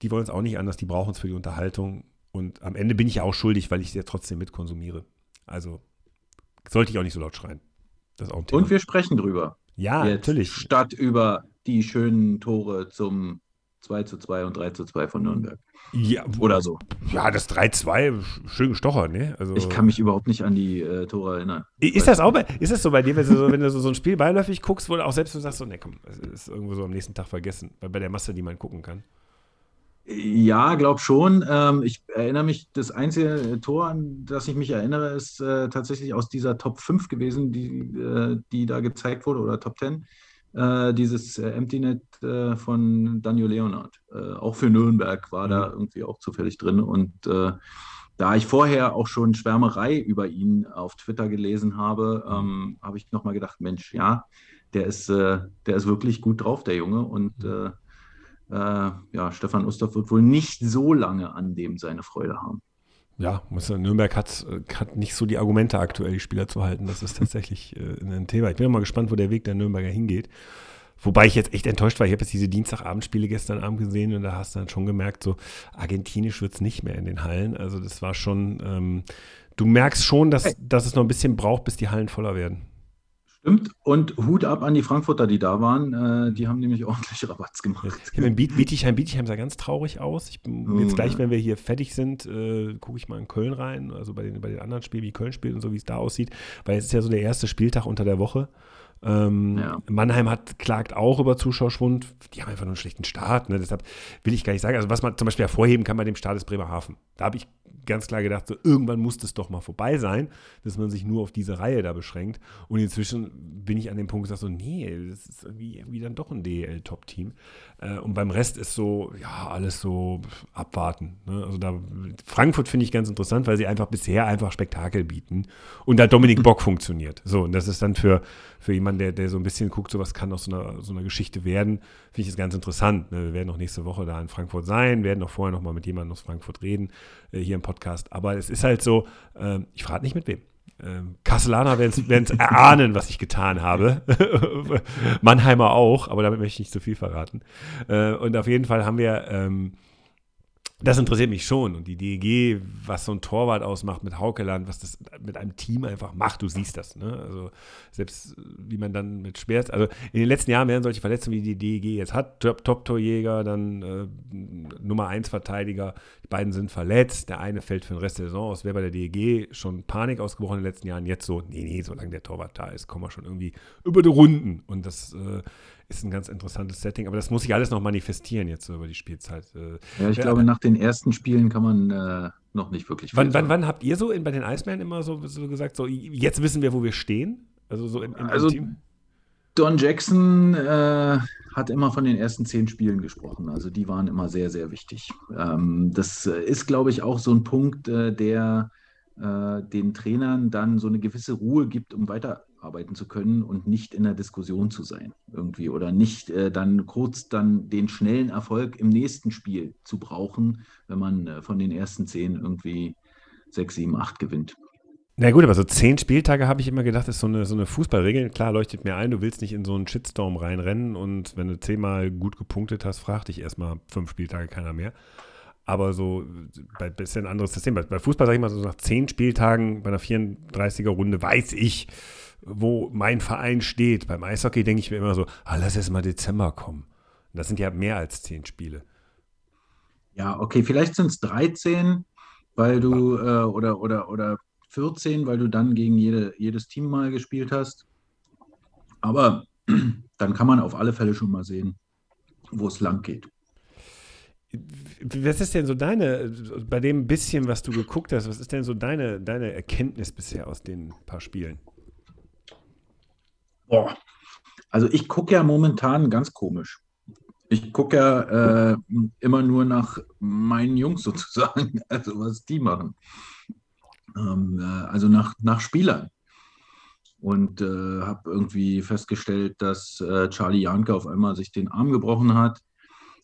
Die wollen es auch nicht anders, die brauchen es für die Unterhaltung. Und am Ende bin ich ja auch schuldig, weil ich sie ja trotzdem mitkonsumiere. Also sollte ich auch nicht so laut schreien. Das ist auch ein Thema. Und wir sprechen drüber. Ja, Jetzt natürlich. Statt über die schönen Tore zum 2 zu 2 und 3 zu 2 von Nürnberg. Ja, oder so. Ja, das 3-2, schön gestochert, ne? Also, ich kann mich überhaupt nicht an die äh, Tore erinnern. Ist das auch bei, ist das so bei dir, wenn du so, wenn du so, so ein Spiel beiläufig guckst, wo du auch selbst du sagst, so, ne, komm, das ist irgendwo so am nächsten Tag vergessen, bei, bei der Masse, die man gucken kann? Ja, glaube schon. Ähm, ich erinnere mich, das einzige Tor, an das ich mich erinnere, ist äh, tatsächlich aus dieser Top 5 gewesen, die, äh, die da gezeigt wurde, oder Top 10. Äh, dieses äh, Empty Net äh, von Daniel Leonard. Äh, auch für Nürnberg war mhm. da irgendwie auch zufällig drin. Und da ich vorher auch schon Schwärmerei über ihn auf Twitter gelesen habe, ähm, habe ich nochmal gedacht, Mensch, ja, der ist, der ist wirklich gut drauf, der Junge. Und mhm äh, ja, Stefan Ustorf wird wohl nicht so lange an dem seine Freude haben. Ja, Nürnberg hat, hat nicht so die Argumente aktuell, die Spieler zu halten. Das ist tatsächlich (laughs) äh, ein Thema. Ich bin mal gespannt, wo der Weg der Nürnberger hingeht. Wobei ich jetzt echt enttäuscht war. Ich habe jetzt diese Dienstagabendspiele gestern Abend gesehen und da hast du dann schon gemerkt, so argentinisch wird es nicht mehr in den Hallen. Also das war schon, ähm, du merkst schon, dass, dass es noch ein bisschen braucht, bis die Hallen voller werden. Stimmt. Und Hut ab an die Frankfurter, die da waren. Äh, die haben nämlich ordentlich Rabatz gemacht. Ja, in Bietigheim, Bietigheim sah ganz traurig aus. Ich bin oh, jetzt gleich, ja. wenn wir hier fertig sind, äh, gucke ich mal in Köln rein. Also bei den, bei den anderen Spielen, wie Köln spielt und so, wie es da aussieht. Weil es ist ja so der erste Spieltag unter der Woche. Ähm, ja. Mannheim hat klagt auch über Zuschauerschwund. Die haben einfach nur einen schlechten Start. Ne? Deshalb will ich gar nicht sagen. Also was man zum Beispiel hervorheben kann bei dem Start ist Bremerhaven. Da habe ich ganz klar gedacht, so, irgendwann muss das doch mal vorbei sein, dass man sich nur auf diese Reihe da beschränkt. Und inzwischen bin ich an dem Punkt gesagt, so, nee, das ist irgendwie, irgendwie dann doch ein DEL-Top-Team. Äh, und beim Rest ist so, ja, alles so abwarten. Ne? Also da, Frankfurt finde ich ganz interessant, weil sie einfach bisher einfach Spektakel bieten und da Dominik Bock (laughs) funktioniert. So, und das ist dann für, für jemanden, der, der so ein bisschen guckt, so was kann aus so einer, so einer Geschichte werden, finde ich das ganz interessant. Ne? Wir werden auch nächste Woche da in Frankfurt sein, werden auch vorher noch mal mit jemandem aus Frankfurt reden, äh, hier im Podcast. Aber es ist halt so, äh, ich frage nicht mit wem. Ähm, Kasselaner werden es erahnen, was ich getan habe. (laughs) Mannheimer auch, aber damit möchte ich nicht zu viel verraten. Äh, und auf jeden Fall haben wir ähm, das interessiert mich schon. Und die DEG, was so ein Torwart ausmacht mit Haukeland, was das mit einem Team einfach macht, du siehst das. Ne? Also selbst wie man dann mit Schmerz, also in den letzten Jahren werden solche Verletzungen, wie die DEG jetzt hat, Top-Torjäger, dann äh, Nummer 1 Verteidiger, die beiden sind verletzt, der eine fällt für den Rest der Saison aus, wäre bei der DEG schon Panik ausgebrochen in den letzten Jahren, jetzt so, nee, nee, solange der Torwart da ist, kommen wir schon irgendwie über die Runden. Und das äh, ist ein ganz interessantes Setting. Aber das muss sich alles noch manifestieren jetzt so über die Spielzeit. Äh. Ja, ich glaube, nach den ersten Spielen kann man äh, noch nicht wirklich. Wann, wann, wann, habt ihr so in, bei den Eisbären immer so, so, gesagt, so jetzt wissen wir, wo wir stehen? Also so im, im, also, Team? Don Jackson äh, hat immer von den ersten zehn Spielen gesprochen. Also die waren immer sehr, sehr wichtig. Ähm, das ist, glaube ich, auch so ein Punkt, äh, der äh, den Trainern dann so eine gewisse Ruhe gibt, um weiter arbeiten zu können und nicht in der Diskussion zu sein irgendwie oder nicht äh, dann kurz dann den schnellen Erfolg im nächsten Spiel zu brauchen, wenn man äh, von den ersten zehn irgendwie sechs, sieben, acht gewinnt. Na gut, aber so zehn Spieltage habe ich immer gedacht, ist so eine, so eine Fußballregel. Klar leuchtet mir ein, du willst nicht in so einen Shitstorm reinrennen und wenn du zehnmal gut gepunktet hast, frag dich erstmal fünf Spieltage keiner mehr. Aber so, bei bisschen anderes System. Bei Fußball sage ich mal so nach zehn Spieltagen bei einer 34er Runde weiß ich, wo mein Verein steht. Beim Eishockey denke ich mir immer so, ah, lass erst mal Dezember kommen. das sind ja mehr als zehn Spiele. Ja, okay, vielleicht sind es 13, weil du, äh, oder, oder, oder 14, weil du dann gegen jede, jedes Team mal gespielt hast. Aber (clears throat) dann kann man auf alle Fälle schon mal sehen, wo es lang geht. Was ist denn so deine, bei dem bisschen, was du geguckt hast, was ist denn so deine, deine Erkenntnis bisher aus den paar Spielen? Boah. Also ich gucke ja momentan ganz komisch. Ich gucke ja äh, immer nur nach meinen Jungs (laughs) sozusagen, also was die machen. Ähm, äh, also nach, nach Spielern. Und äh, habe irgendwie festgestellt, dass äh, Charlie Janke auf einmal sich den Arm gebrochen hat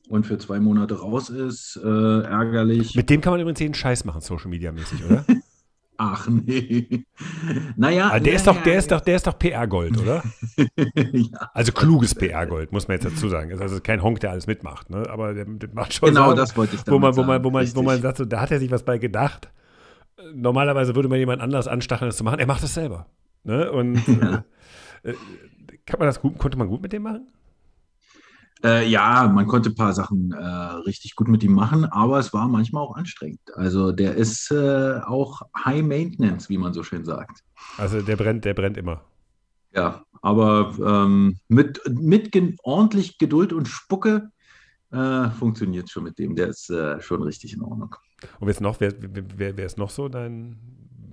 und für zwei Monate raus ist. Äh, ärgerlich. Mit dem kann man übrigens jeden Scheiß machen, Social Media mäßig, oder? (laughs) Ach nee. Naja. Aber der, na, ist doch, der, ist doch, der ist doch PR-Gold, oder? (laughs) ja. Also kluges PR-Gold, muss man jetzt dazu sagen. Also kein Honk, der alles mitmacht, ne? aber der, der macht schon Genau, Sachen, das wollte ich wo man, wo man, wo man, wo man sagt, so, da hat er sich was bei gedacht. Normalerweise würde man jemand anders anstacheln, das zu machen. Er macht es selber. Ne? Und (laughs) ja. äh, kann man das gut, konnte man gut mit dem machen? Äh, ja, man konnte ein paar Sachen äh, richtig gut mit ihm machen, aber es war manchmal auch anstrengend. Also der ist äh, auch High Maintenance, wie man so schön sagt. Also der brennt, der brennt immer. Ja, aber ähm, mit, mit ge ordentlich Geduld und Spucke äh, funktioniert es schon mit dem. Der ist äh, schon richtig in Ordnung. Und wer ist noch, wer, wer, wer ist noch so dein,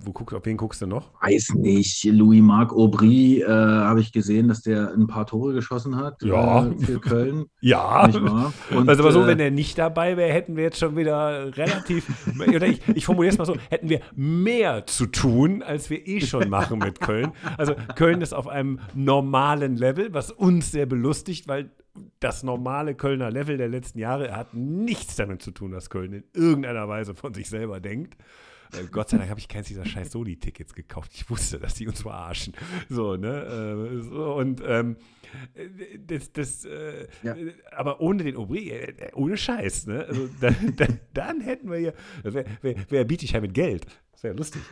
wo guck, auf wen guckst du noch? Weiß nicht. Louis-Marc Aubry äh, habe ich gesehen, dass der ein paar Tore geschossen hat ja. äh, für Köln. (laughs) ja. (laughs) Und, also aber so, äh, wenn er nicht dabei wäre, hätten wir jetzt schon wieder relativ, (laughs) oder ich, ich formuliere es mal so, hätten wir mehr zu tun, als wir eh schon machen mit Köln. Also Köln ist auf einem normalen Level, was uns sehr belustigt, weil das normale Kölner Level der letzten Jahre hat nichts damit zu tun, dass Köln in irgendeiner Weise von sich selber denkt. Äh, Gott sei Dank habe ich keins dieser scheiß Soli-Tickets gekauft. Ich wusste, dass die uns verarschen. So, ne? Äh, so, und ähm, das, das äh, ja. aber ohne den Aubry, äh, ohne Scheiß, ne? Also, (laughs) dann, dann, dann hätten wir hier, wer, wer, wer biete ich ja mit Geld? Das wäre lustig.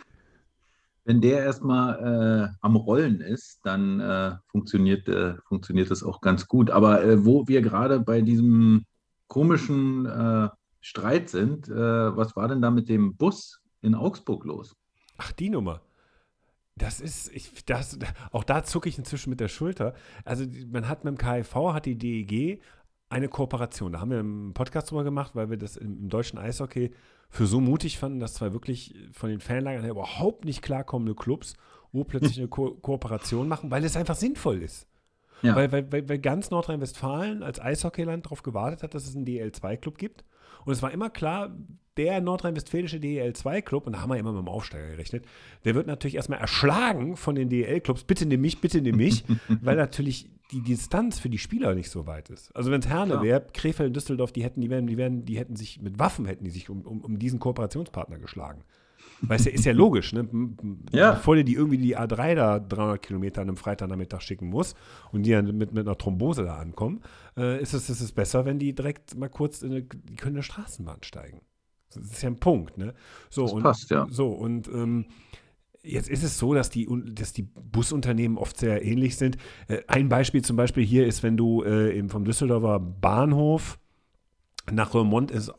Wenn der erstmal äh, am Rollen ist, dann äh, funktioniert, äh, funktioniert das auch ganz gut. Aber äh, wo wir gerade bei diesem komischen äh, Streit sind, äh, was war denn da mit dem Bus? In Augsburg los. Ach, die Nummer. Das ist, ich, das, auch da zucke ich inzwischen mit der Schulter. Also man hat mit dem KIV, hat die DEG eine Kooperation. Da haben wir einen Podcast drüber gemacht, weil wir das im, im deutschen Eishockey für so mutig fanden, dass zwei wirklich von den Fanlagern her überhaupt nicht klarkommende Clubs wo plötzlich (laughs) eine Ko Kooperation machen, weil es einfach sinnvoll ist. Ja. Weil, weil, weil ganz Nordrhein-Westfalen als Eishockeyland darauf gewartet hat, dass es einen DL2-Club gibt. Und es war immer klar, der nordrhein-westfälische DEL2-Club, und da haben wir immer mit dem Aufsteiger gerechnet, der wird natürlich erstmal erschlagen von den DEL-Clubs. Bitte nimm mich, bitte nimm mich, (laughs) weil natürlich die Distanz für die Spieler nicht so weit ist. Also wenn es Herne wäre, Krefeld und Düsseldorf, die hätten, die werden, die werden, die hätten sich mit Waffen hätten die sich um, um, um diesen Kooperationspartner geschlagen. Weißt du, ist ja logisch, ne? Ja. Bevor dir die irgendwie die A3 da 300 Kilometer an einem Freitagnachmittag schicken muss und die dann mit, mit einer Thrombose da ankommen, äh, ist, es, ist es besser, wenn die direkt mal kurz in eine, die können in eine Straßenbahn steigen. Das ist ja ein Punkt, ne? So, Das und, passt, ja. So, und ähm, Jetzt ist es so, dass die, dass die Busunternehmen oft sehr ähnlich sind. Äh, ein Beispiel zum Beispiel hier ist, wenn du äh, eben vom Düsseldorfer Bahnhof nach Roermond ins,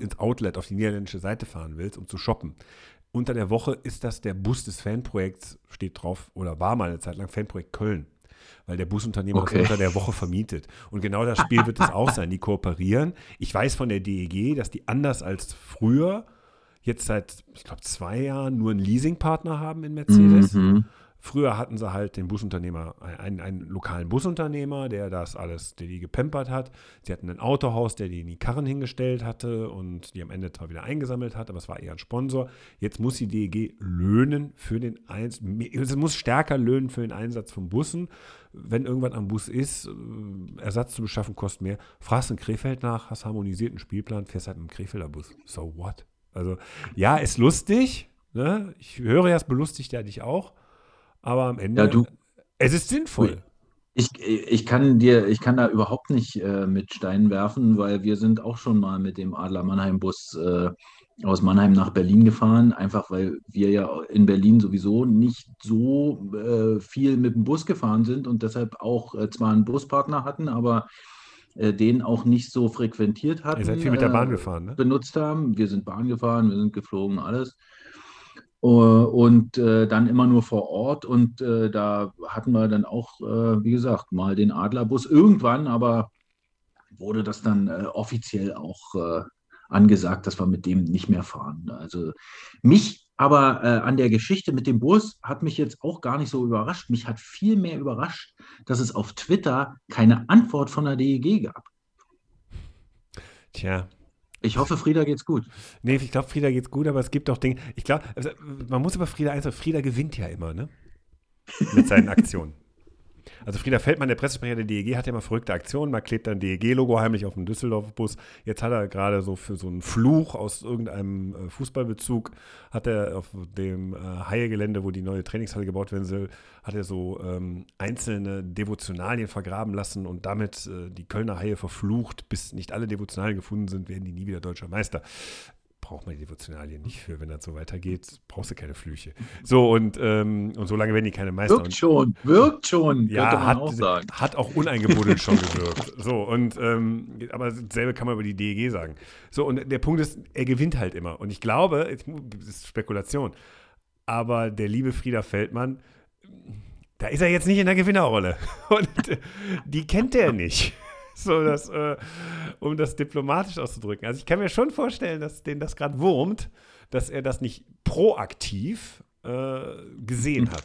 ins Outlet auf die niederländische Seite fahren willst, um zu shoppen. Unter der Woche ist das der Bus des Fanprojekts, steht drauf, oder war mal eine Zeit lang Fanprojekt Köln. Weil der Busunternehmer Okay. das unter der Woche vermietet. Und genau das Spiel wird es auch (laughs) sein. Die kooperieren. Ich weiß von der DEG, dass die anders als früher jetzt seit, ich glaube, zwei Jahren nur einen Leasingpartner haben in Mercedes. Mhm. Früher hatten sie halt den Busunternehmer, einen, einen lokalen Busunternehmer, der das alles, der die gepempert hat. Sie hatten ein Autohaus, der die in die Karren hingestellt hatte und die am Ende zwar wieder eingesammelt hat, aber es war eher ein Sponsor. Jetzt muss die DEG löhnen für den Einsatz, es muss stärker löhnen für den Einsatz von Bussen. Wenn irgendwann am Bus ist, äh, Ersatz zu beschaffen kostet mehr. Fragst in Krefeld nach, hast harmonisierten Spielplan, fährst halt mit dem Krefelder Bus. So what? Also, ja, ist lustig. Ne? Ich höre ja, es belustigt ja dich auch. Aber am Ende, Ja, du- es ist sinnvoll. Ich, ich kann dir, ich kann da überhaupt nicht äh, mit Steinen werfen, weil wir sind auch schon mal mit dem Adler Mannheim Bus äh, aus Mannheim nach Berlin gefahren, einfach weil wir ja in Berlin sowieso nicht so äh, viel mit dem Bus gefahren sind und deshalb auch äh, zwar einen Buspartner hatten, aber äh, den auch nicht so frequentiert hatten. Ihr seid viel mit der Bahn äh, gefahren, ne? benutzt haben. Wir sind Bahn gefahren, wir sind geflogen, alles. Äh, Und äh, dann immer nur vor Ort. Und äh, da hatten wir dann auch, wie gesagt, mal den Adlerbus irgendwann, aber wurde das dann offiziell auch angesagt, dass wir mit dem nicht mehr fahren. Also mich aber an der Geschichte mit dem Bus hat mich jetzt auch gar nicht so überrascht. Mich hat viel mehr überrascht, dass es auf Twitter keine Antwort von der DEG gab. Tja. Ich hoffe, Frieda geht's gut. Nee, ich glaube, Frieda geht's gut, aber es gibt auch Dinge. Ich glaube, also, man muss über Frieda eins sagen, Frieda gewinnt ja immer, ne? Mit seinen Aktionen. Also Frieda Feldmann, der Pressesprecher der DEG, hat ja immer verrückte Aktionen. Mal klebt ein DEG-Logo heimlich auf dem Düsseldorf-Bus. Jetzt hat er gerade so für so einen Fluch aus irgendeinem äh, Fußballbezug, hat er auf dem äh, Haie-Gelände, wo die neue Trainingshalle gebaut werden soll, hat er so ähm, einzelne Devotionalien vergraben lassen und damit äh, die Kölner Haie verflucht. Bis nicht alle Devotionalien gefunden sind, werden die nie wieder deutscher Meister braucht man die Devotionalien nicht für, wenn das so weitergeht, brauchst du keine Flüche. So, und, ähm, und so lange werden die keine Meister. Wirkt schon, wirkt schon, ja, hat, auch hat auch uneingebunden schon (laughs) gewirkt. So, und ähm, aber dasselbe kann man über die DEG sagen. So, und der Punkt ist, er gewinnt halt immer. Und ich glaube, das ist Spekulation, aber der liebe Frieder Feldmann, da ist er jetzt nicht in der Gewinnerrolle. (laughs) Und äh, die kennt er nicht. (laughs) So, das, äh, um das diplomatisch auszudrücken. Also ich kann mir schon vorstellen, dass den das gerade wurmt, dass er das nicht proaktiv äh, gesehen hat.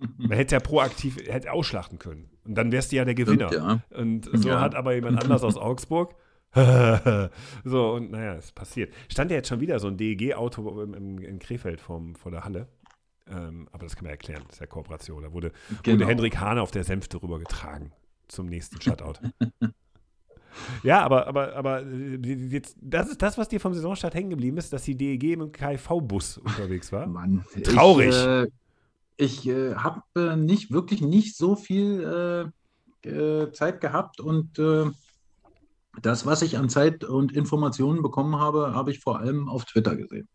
(laughs) Man hätte ja proaktiv hätte ausschlachten können. Und dann wärst du ja der Gewinner. Stimmt, Und so Ja. hat aber jemand anders aus (laughs) Augsburg. so, und naja, es passiert. Stand ja jetzt schon wieder so ein DEG-Auto in Krefeld vom, vor der Halle. Ähm, aber das kann man erklären, das ist ja Kooperation. Da wurde, wurde Genau. Hendrik Hahne auf der Sänfte rübergetragen zum nächsten Shutout. (laughs) ja, aber, aber, aber äh, jetzt, das ist das, was dir vom Saisonstart hängen geblieben ist, dass die DEG mit dem KV-Bus unterwegs war. Mann, Traurig. Ich, äh, ich äh, habe äh, nicht wirklich nicht so viel äh, äh, Zeit gehabt und das, was ich an Zeit und Informationen bekommen habe, habe ich vor allem auf Twitter gesehen.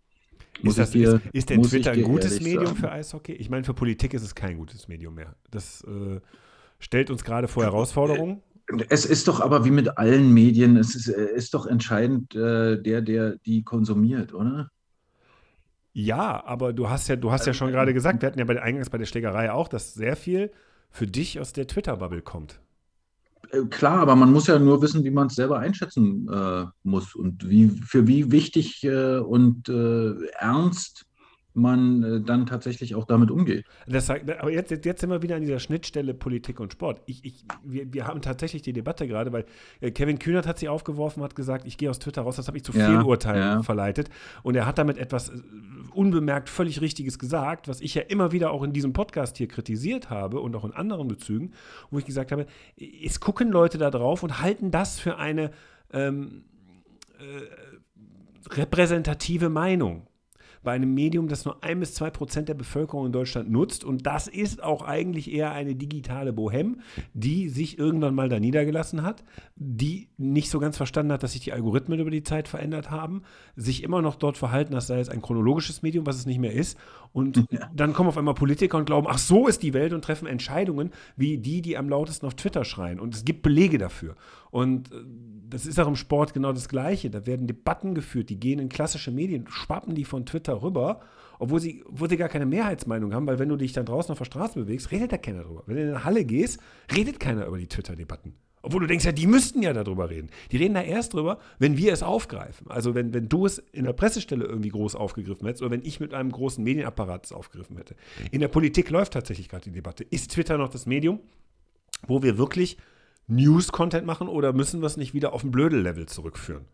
Ist, das, dir- ist, ist denn Twitter ein gutes Medium sagen. für Eishockey? Ich meine, für Politik ist es kein gutes Medium mehr. Das äh, stellt uns gerade vor Herausforderungen. Es ist doch aber wie mit allen Medien, es ist, äh, ist doch entscheidend äh, der, der die konsumiert, oder? Ja, aber du hast ja, du hast ja schon gerade gesagt, wir hatten ja bei der Eingangs bei der Schlägerei auch, dass sehr viel für dich aus der Twitter-Bubble kommt. Äh, Klar, aber man muss ja nur wissen, wie man es selber einschätzen äh, muss und wie, für wie wichtig äh, und äh, ernst man äh, dann tatsächlich auch damit umgeht. Das, aber jetzt, jetzt sind wir wieder an dieser Schnittstelle Politik und Sport. Ich, ich, wir, wir haben tatsächlich die Debatte gerade, weil äh, Kevin Kühnert hat sie aufgeworfen, hat gesagt, ich gehe aus Twitter raus, das habe ich zu Ja, Fehlurteilen ja. verleitet. Und er hat damit etwas äh, unbemerkt völlig Richtiges gesagt, was ich ja immer wieder auch in diesem Podcast hier kritisiert habe und auch in anderen Bezügen, wo ich gesagt habe, es gucken Leute da drauf und halten das für eine ähm, äh, repräsentative Meinung. Bei einem Medium, das nur ein bis zwei Prozent der Bevölkerung in Deutschland nutzt. Und das ist auch eigentlich eher eine digitale Bohem, die sich irgendwann mal da niedergelassen hat, die nicht so ganz verstanden hat, dass sich die Algorithmen über die Zeit verändert haben, sich immer noch dort verhalten, als sei es ein chronologisches Medium, was es nicht mehr ist. Und ja. dann kommen auf einmal Politiker und glauben, ach so ist die Welt und treffen Entscheidungen wie die, die am lautesten auf Twitter schreien. Und es gibt Belege dafür. Und äh, das ist auch im Sport genau das Gleiche. Da werden Debatten geführt, die gehen in klassische Medien, schwappen die von Twitter rüber, obwohl sie, obwohl sie gar keine Mehrheitsmeinung haben, weil wenn du dich dann draußen auf der Straße bewegst, redet da keiner drüber. Wenn du in eine Halle gehst, redet keiner über die Twitter-Debatten. Obwohl du denkst, ja, die müssten ja darüber reden. Die reden da erst drüber, wenn wir es aufgreifen. Also wenn, wenn du es in der Pressestelle irgendwie groß aufgegriffen hättest oder wenn ich mit einem großen Medienapparat es aufgegriffen hätte. In der Politik läuft tatsächlich gerade die Debatte. Ist Twitter noch das Medium, wo wir wirklich News-Content machen oder müssen wir es nicht wieder auf ein Blödel-Level zurückführen?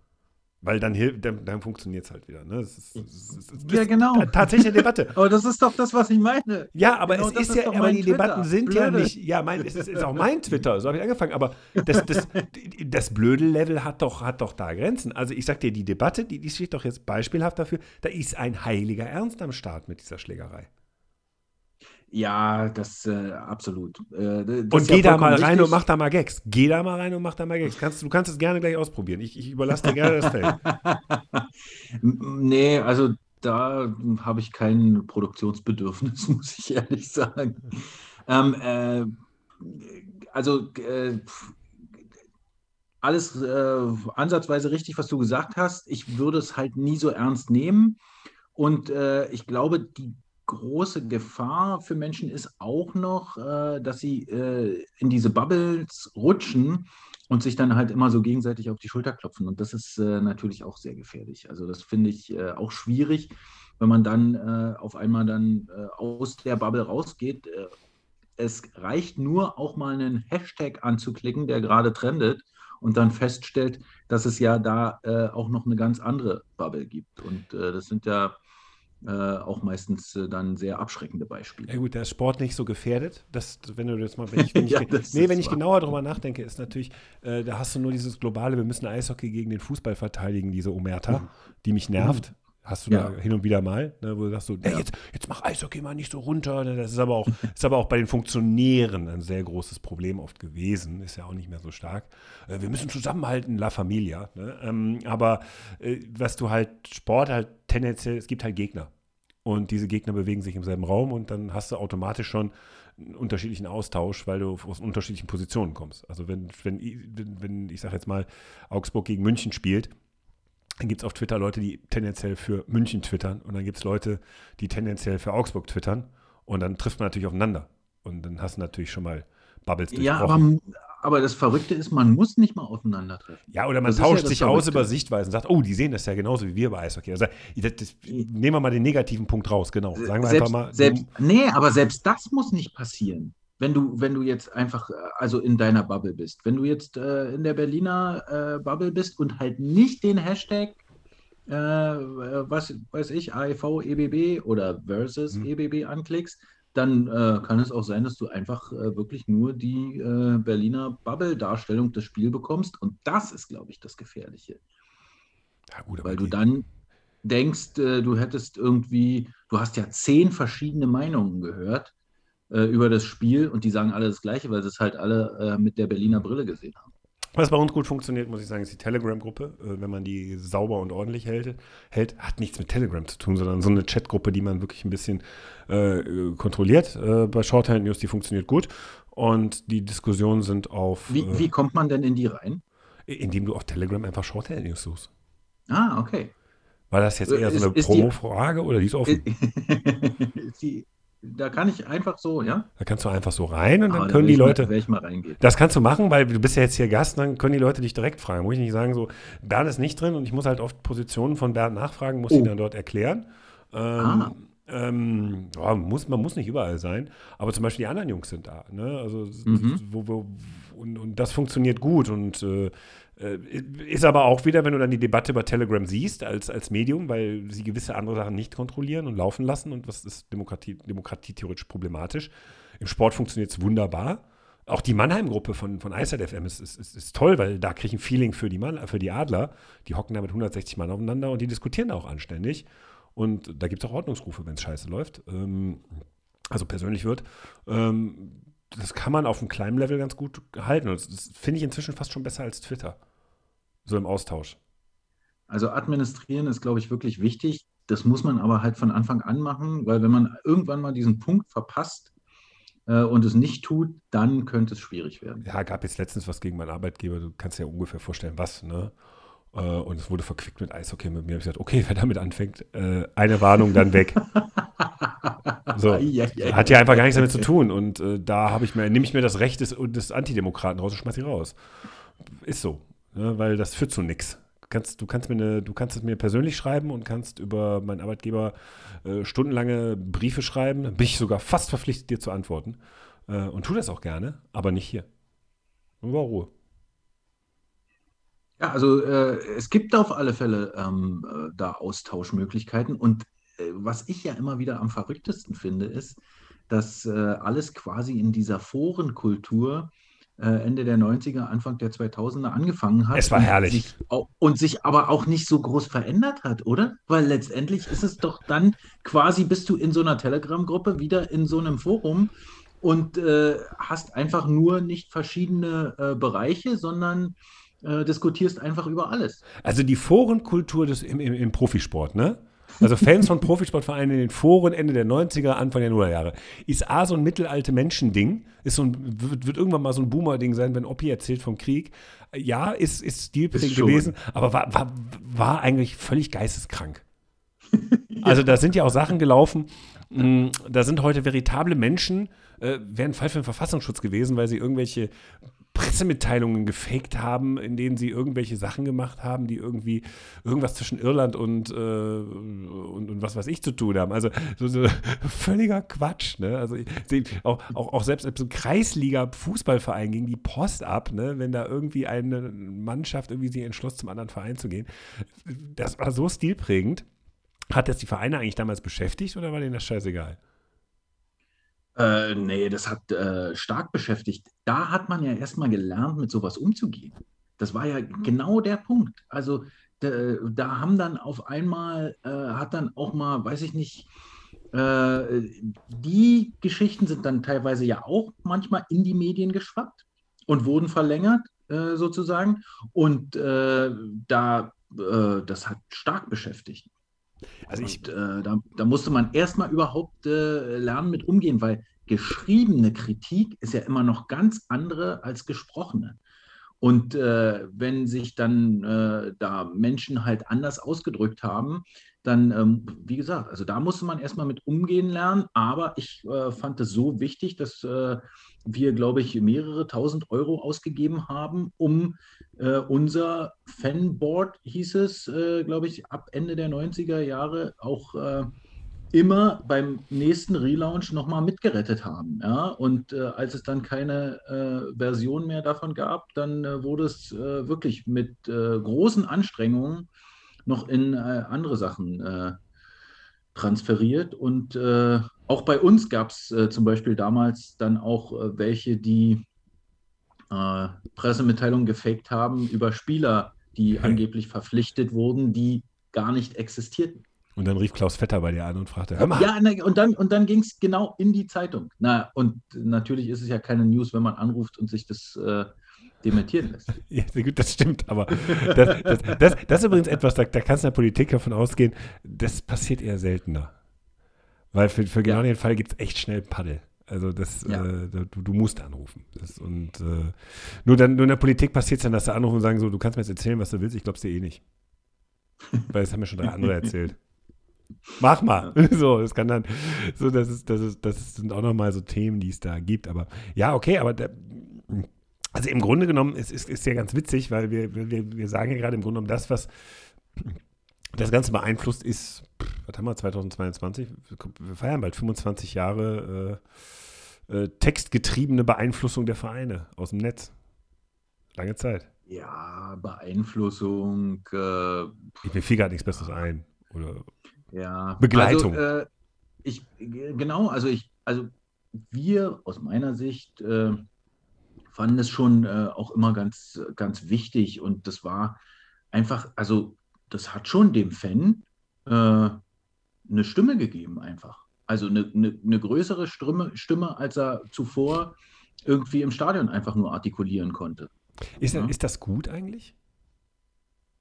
Weil dann, dann, dann funktioniert es halt wieder. Ne? Das ist, das ist, das ja, genau. Tatsächlich eine Debatte. (laughs) aber das ist doch das, was ich meine. Ja, aber genau, es ist, ja, aber die Twitter. Debatten sind Blöde. ja nicht, ja, mein, es ist, ist auch mein (laughs) Twitter, so habe ich angefangen, aber das, das, das Blödel-Level hat doch, hat doch da Grenzen. Also ich sag dir, die Debatte, die, die steht doch jetzt beispielhaft dafür, da ist ein heiliger Ernst am Start mit dieser Schlägerei. Ja, das äh, absolut. Äh, das und geh ja da mal rein richtig. und mach da mal Gags. Geh da mal rein und mach da mal Gags. Kannst, du kannst es gerne gleich ausprobieren. Ich, ich überlasse dir gerne das Feld. (laughs) nee, also da habe ich kein Produktionsbedürfnis, (laughs) muss ich ehrlich sagen. Ähm, äh, also äh, alles äh, ansatzweise richtig, was du gesagt hast. Ich würde es halt nie so ernst nehmen. Und äh, ich glaube, die große Gefahr für Menschen ist auch noch, äh, dass sie äh, in diese Bubbles rutschen und sich dann halt immer so gegenseitig auf die Schulter klopfen. Und das ist äh, natürlich auch sehr gefährlich. Also das finde ich äh, auch schwierig, wenn man dann äh, auf einmal dann äh, aus der Bubble rausgeht. es reicht nur auch mal einen Hashtag anzuklicken, der gerade trendet und dann feststellt, dass es ja da auch noch eine ganz andere Bubble gibt. Und das sind ja auch meistens äh, dann sehr abschreckende Beispiele. Ja gut, der ist Sport nicht so gefährdet. Das, wenn du jetzt mal, wenn ich, wenn ja, ich, nee, wenn ich genauer darüber nachdenke, ist natürlich, äh, da hast du nur dieses globale, wir müssen Eishockey gegen den Fußball verteidigen, diese Omerta, mhm. die mich nervt. Hast du ja. da hin und wieder mal, ne, wo du sagst so, ja. jetzt, jetzt mach Eishockey mal nicht so runter. Ne, das ist aber auch, (laughs) ist aber auch bei den Funktionären ein sehr großes Problem oft gewesen. Ist ja auch nicht mehr so stark. Äh, wir müssen zusammenhalten, La Familia. Ne? Ähm, aber äh, was du halt, Sport halt tendenziell, es gibt halt Gegner. Und diese Gegner bewegen sich im selben Raum und dann hast du automatisch schon einen unterschiedlichen Austausch, weil du aus unterschiedlichen Positionen kommst. Also wenn, wenn, wenn, wenn ich sage jetzt mal, Augsburg gegen München spielt, dann gibt es auf Twitter Leute, die tendenziell für München twittern und dann gibt es Leute, die tendenziell für Augsburg twittern und dann trifft man natürlich aufeinander. Und dann hast du natürlich schon mal Bubbles Ja, aber, aber das Verrückte ist, man muss nicht mal aufeinandertreffen. Ja, oder man das tauscht ja sich Verrückte. aus über Sichtweisen, sagt, oh, die sehen das ja genauso wie wir bei Eishockey. Also, das, das, nehmen wir mal den negativen Punkt raus, genau. Sagen wir selbst, einfach mal. Selbst, nee, aber selbst das muss nicht passieren wenn du, wenn du jetzt einfach, äh, also in deiner Bubble bist, wenn du jetzt äh, in der Berliner äh, Bubble bist und halt nicht den Hashtag, äh, was weiß ich, AEV, EBB oder versus mhm. EBB anklickst, dann äh, kann es auch sein, dass du einfach äh, wirklich nur die Berliner Bubble-Darstellung des Spiels bekommst. Und das ist, glaube ich, das Gefährliche. Ja, gut, Weil du dann denkst, du hättest irgendwie, du hast ja zehn verschiedene Meinungen gehört äh, über das Spiel und die sagen alle das Gleiche, weil sie es halt alle äh, mit der Berliner Brille gesehen haben. Was bei uns gut funktioniert, muss ich sagen, ist die Telegram-Gruppe. Äh, wenn man die sauber und ordentlich hält, hält, hat nichts mit Telegram zu tun, sondern so eine Chatgruppe, die man wirklich ein bisschen äh, kontrolliert. Äh, bei Shorthand News, die funktioniert gut. Und die Diskussionen sind auf. Wie, wie kommt man denn in die rein? Indem du auf Telegram einfach Shorthand News suchst. Ah, okay. War das jetzt eher so eine Promo-Frage oder die ist offen? (laughs) ist die, da kann ich einfach so, ja? Da kannst du einfach so rein und dann können die Leute. Mal, ich mal reingehen. Das kannst du machen, weil du bist ja jetzt hier Gast, dann können die Leute dich direkt fragen. Muss ich nicht sagen, so, Bernd ist nicht drin und ich muss halt oft Positionen von Bernd nachfragen, muss oh. sie dann dort erklären. Ähm, ah. ähm, ja, muss, man muss nicht überall sein, aber zum Beispiel die anderen Jungs sind da. Ne? Also, mhm. wo, wo, und, und das funktioniert gut und äh, ist aber auch wieder, wenn du dann die Debatte über Telegram siehst als, als Medium, weil sie gewisse andere Sachen nicht kontrollieren und laufen lassen und was ist Demokratie, Demokratie theoretisch problematisch. Im Sport funktioniert es wunderbar. Auch die Mannheim-Gruppe von, von iSide FM ist, ist, ist, ist, toll, weil da kriege ich ein Feeling für die, Mann, für die Adler. Die hocken da mit 160 Mann aufeinander und die diskutieren da auch anständig. Und da gibt es auch Ordnungsrufe, wenn es scheiße läuft. Ähm, also persönlich wird. Ähm, das kann man auf einem kleinen Level ganz gut halten. Und das finde ich inzwischen fast schon besser als Twitter. So im Austausch. Also administrieren ist, glaube ich, wirklich wichtig. Das muss man aber halt von Anfang an machen, weil wenn man irgendwann mal diesen Punkt verpasst äh, und es nicht tut, dann könnte es schwierig werden. Ja, gab jetzt letztens was gegen meinen Arbeitgeber. Du kannst dir ja ungefähr vorstellen, was, ne? Äh, und es wurde verquickt mit Eishockey mit mir. Ich gesagt, okay, (laughs) wer damit anfängt, äh, eine Warnung, dann weg. (laughs) so. Hat ja einfach gar nichts damit zu tun. Und äh, da habe ich mir, nehme ich mir das Recht des, des Antidemokraten raus und schmeiß sie raus. Ist so. Ne? Weil das führt zu nichts. Kannst, du, kannst mir eine, du kannst es mir persönlich schreiben und kannst über meinen Arbeitgeber äh, stundenlange Briefe schreiben. Bin ich sogar fast verpflichtet, dir zu antworten. Äh, und tu das auch gerne, aber nicht hier. Über Ruhe. Ja, also äh, es gibt auf alle Fälle ähm, äh, da Austauschmöglichkeiten. Und äh, was ich ja immer wieder am verrücktesten finde, ist, dass äh, alles quasi in dieser Forenkultur äh, Ende der 90er, Anfang der 2000er angefangen hat. Es war und herrlich. Sich, und sich aber auch nicht so groß verändert hat, oder? Weil letztendlich ist es doch dann quasi, bist du in so einer Telegram-Gruppe wieder in so einem Forum und äh, hast einfach nur nicht verschiedene äh, Bereiche, sondern äh, diskutierst einfach über alles. Also die Forenkultur des, im, im, im Profisport, ne? Also Fans von Profisportvereinen in den Foren Ende der 90er, Anfang der Nullerjahre. Ist A so ein mittelalte Menschending, ist so ein, wird, wird irgendwann mal so ein Boomer-Ding sein, wenn Oppi erzählt vom Krieg. Ja, ist, ist stilprägend gewesen, aber war, war, war eigentlich völlig geisteskrank. (laughs) Also da sind ja auch Sachen gelaufen, mh, da sind heute veritable Menschen, äh, wären Fall für den Verfassungsschutz gewesen, weil sie irgendwelche Pressemitteilungen gefaked haben, in denen sie irgendwelche Sachen gemacht haben, die irgendwie irgendwas zwischen Irland und, äh, und, und was weiß ich zu tun haben. Also so, so (laughs) völliger Quatsch. Ne? Also auch, auch, auch selbst ein Kreisliga-Fußballverein ging die Post ab, ne? wenn da irgendwie eine Mannschaft irgendwie sich entschloss, zum anderen Verein zu gehen. Das war so stilprägend. Hat das die Vereine eigentlich damals beschäftigt oder war denen das scheißegal? Äh, nee, das hat äh, stark beschäftigt. Da hat man ja erstmal gelernt, mit sowas umzugehen. Das war ja genau der Punkt. Also da, da haben dann auf einmal, äh, hat dann auch mal, weiß ich nicht, äh, die Geschichten sind dann teilweise ja auch manchmal in die Medien geschwappt und wurden verlängert, äh, sozusagen. Und äh, da, äh, das hat stark beschäftigt. Also ich, äh, da, da musste man erstmal überhaupt äh, lernen, mit umgehen, weil geschriebene Kritik ist ja immer noch ganz andere als gesprochene. Und äh, wenn sich dann äh, da Menschen halt anders ausgedrückt haben, dann, ähm, wie gesagt, also da musste man erstmal mit umgehen lernen. Aber ich äh, fand es so wichtig, dass äh, wir, glaube ich, mehrere tausend Euro ausgegeben haben, um äh, unser Fanboard, hieß es, äh, glaube ich, ab Ende der 90er Jahre auch äh, immer beim nächsten Relaunch nochmal mitgerettet haben. Ja? Und äh, als es dann keine äh, Version mehr davon gab, dann äh, wurde es äh, wirklich mit großen Anstrengungen noch in äh, andere Sachen äh, transferiert. Und äh, auch bei uns gab es äh, zum Beispiel damals dann auch äh, welche, die äh, Pressemitteilungen gefaked haben über Spieler, die angeblich verpflichtet wurden, die gar nicht existierten. und dann rief Klaus Vetter bei dir an und fragte, hör mal, Ja, und dann, und dann ging es genau in die Zeitung. Na, und natürlich ist es ja keine News, wenn man anruft und sich das äh, dementieren lässt. (laughs) Ja, sehr gut, das stimmt, aber das, das, das, das ist übrigens etwas, da, da kannst du in der Politik davon ausgehen, das passiert eher seltener. Weil für, für genau Ja. den Fall gibt es echt schnell Paddel. Also das, Ja. äh, du, du musst anrufen. Das, und äh, nur, dann, nur in der Politik passiert es dann, dass sie anrufen und sagen so, du kannst mir jetzt erzählen, was du willst, ich glaub's dir eh nicht. Weil das haben mir schon drei (laughs) andere erzählt. Mach mal. (laughs) So, das kann dann, so, das ist, das ist, das sind auch nochmal so Themen, die es da gibt. Aber ja, okay, aber der, also im Grunde genommen ist, ist, ist ja ganz witzig, weil wir, wir, wir sagen ja gerade im Grunde genommen das, was das Ganze beeinflusst, ist, was haben wir, 2022? Wir feiern bald 25 Jahre äh, äh, textgetriebene Beeinflussung der Vereine aus dem Netz. Lange Zeit. Ja, Beeinflussung, äh, Ich, mir fiel gerade nichts Besseres ein. Oder, ja. Begleitung. Also, äh, ich, genau, also ich, also wir aus meiner Sicht äh, fanden es schon äh, auch immer ganz, ganz wichtig und das war einfach, also das hat schon dem Fan äh, eine Stimme gegeben einfach. Also eine, eine, eine größere Stimme, Stimme, als er zuvor irgendwie im Stadion einfach nur artikulieren konnte. Ist, Ja. ist das gut eigentlich?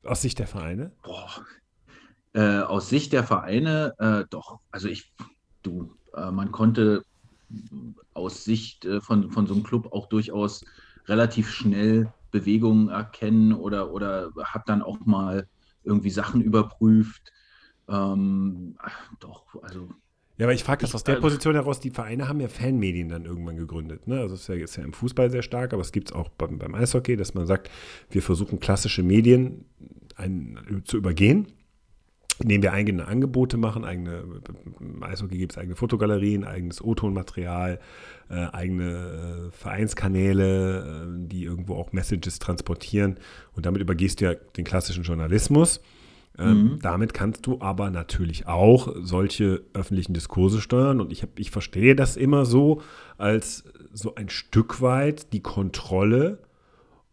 Aus Sicht der Vereine? Boah. Äh, aus Sicht der Vereine, äh, doch. Also ich, du, äh, man konnte aus Sicht äh, von, von so einem Club auch durchaus relativ schnell Bewegungen erkennen oder, oder hat dann auch mal irgendwie Sachen überprüft. Ähm, ach, doch, also Ja, aber ich frage das aus der Position heraus, die Vereine haben ja Fanmedien dann irgendwann gegründet. Ne? Also es ist ja, ist ja im Fußball sehr stark, aber es gibt es auch beim, beim Eishockey, dass man sagt, wir versuchen klassische Medien ein, zu übergehen, indem wir eigene Angebote machen, eigene, im Eishockey gibt es eigene Fotogalerien, eigenes O-Ton-Material, äh, eigene äh, Vereinskanäle, äh, die irgendwo auch Messages transportieren und damit übergehst du ja den klassischen Journalismus. Ähm, Damit kannst du aber natürlich auch solche öffentlichen Diskurse steuern. Und ich, hab, ich verstehe das immer so als so ein Stück weit die Kontrolle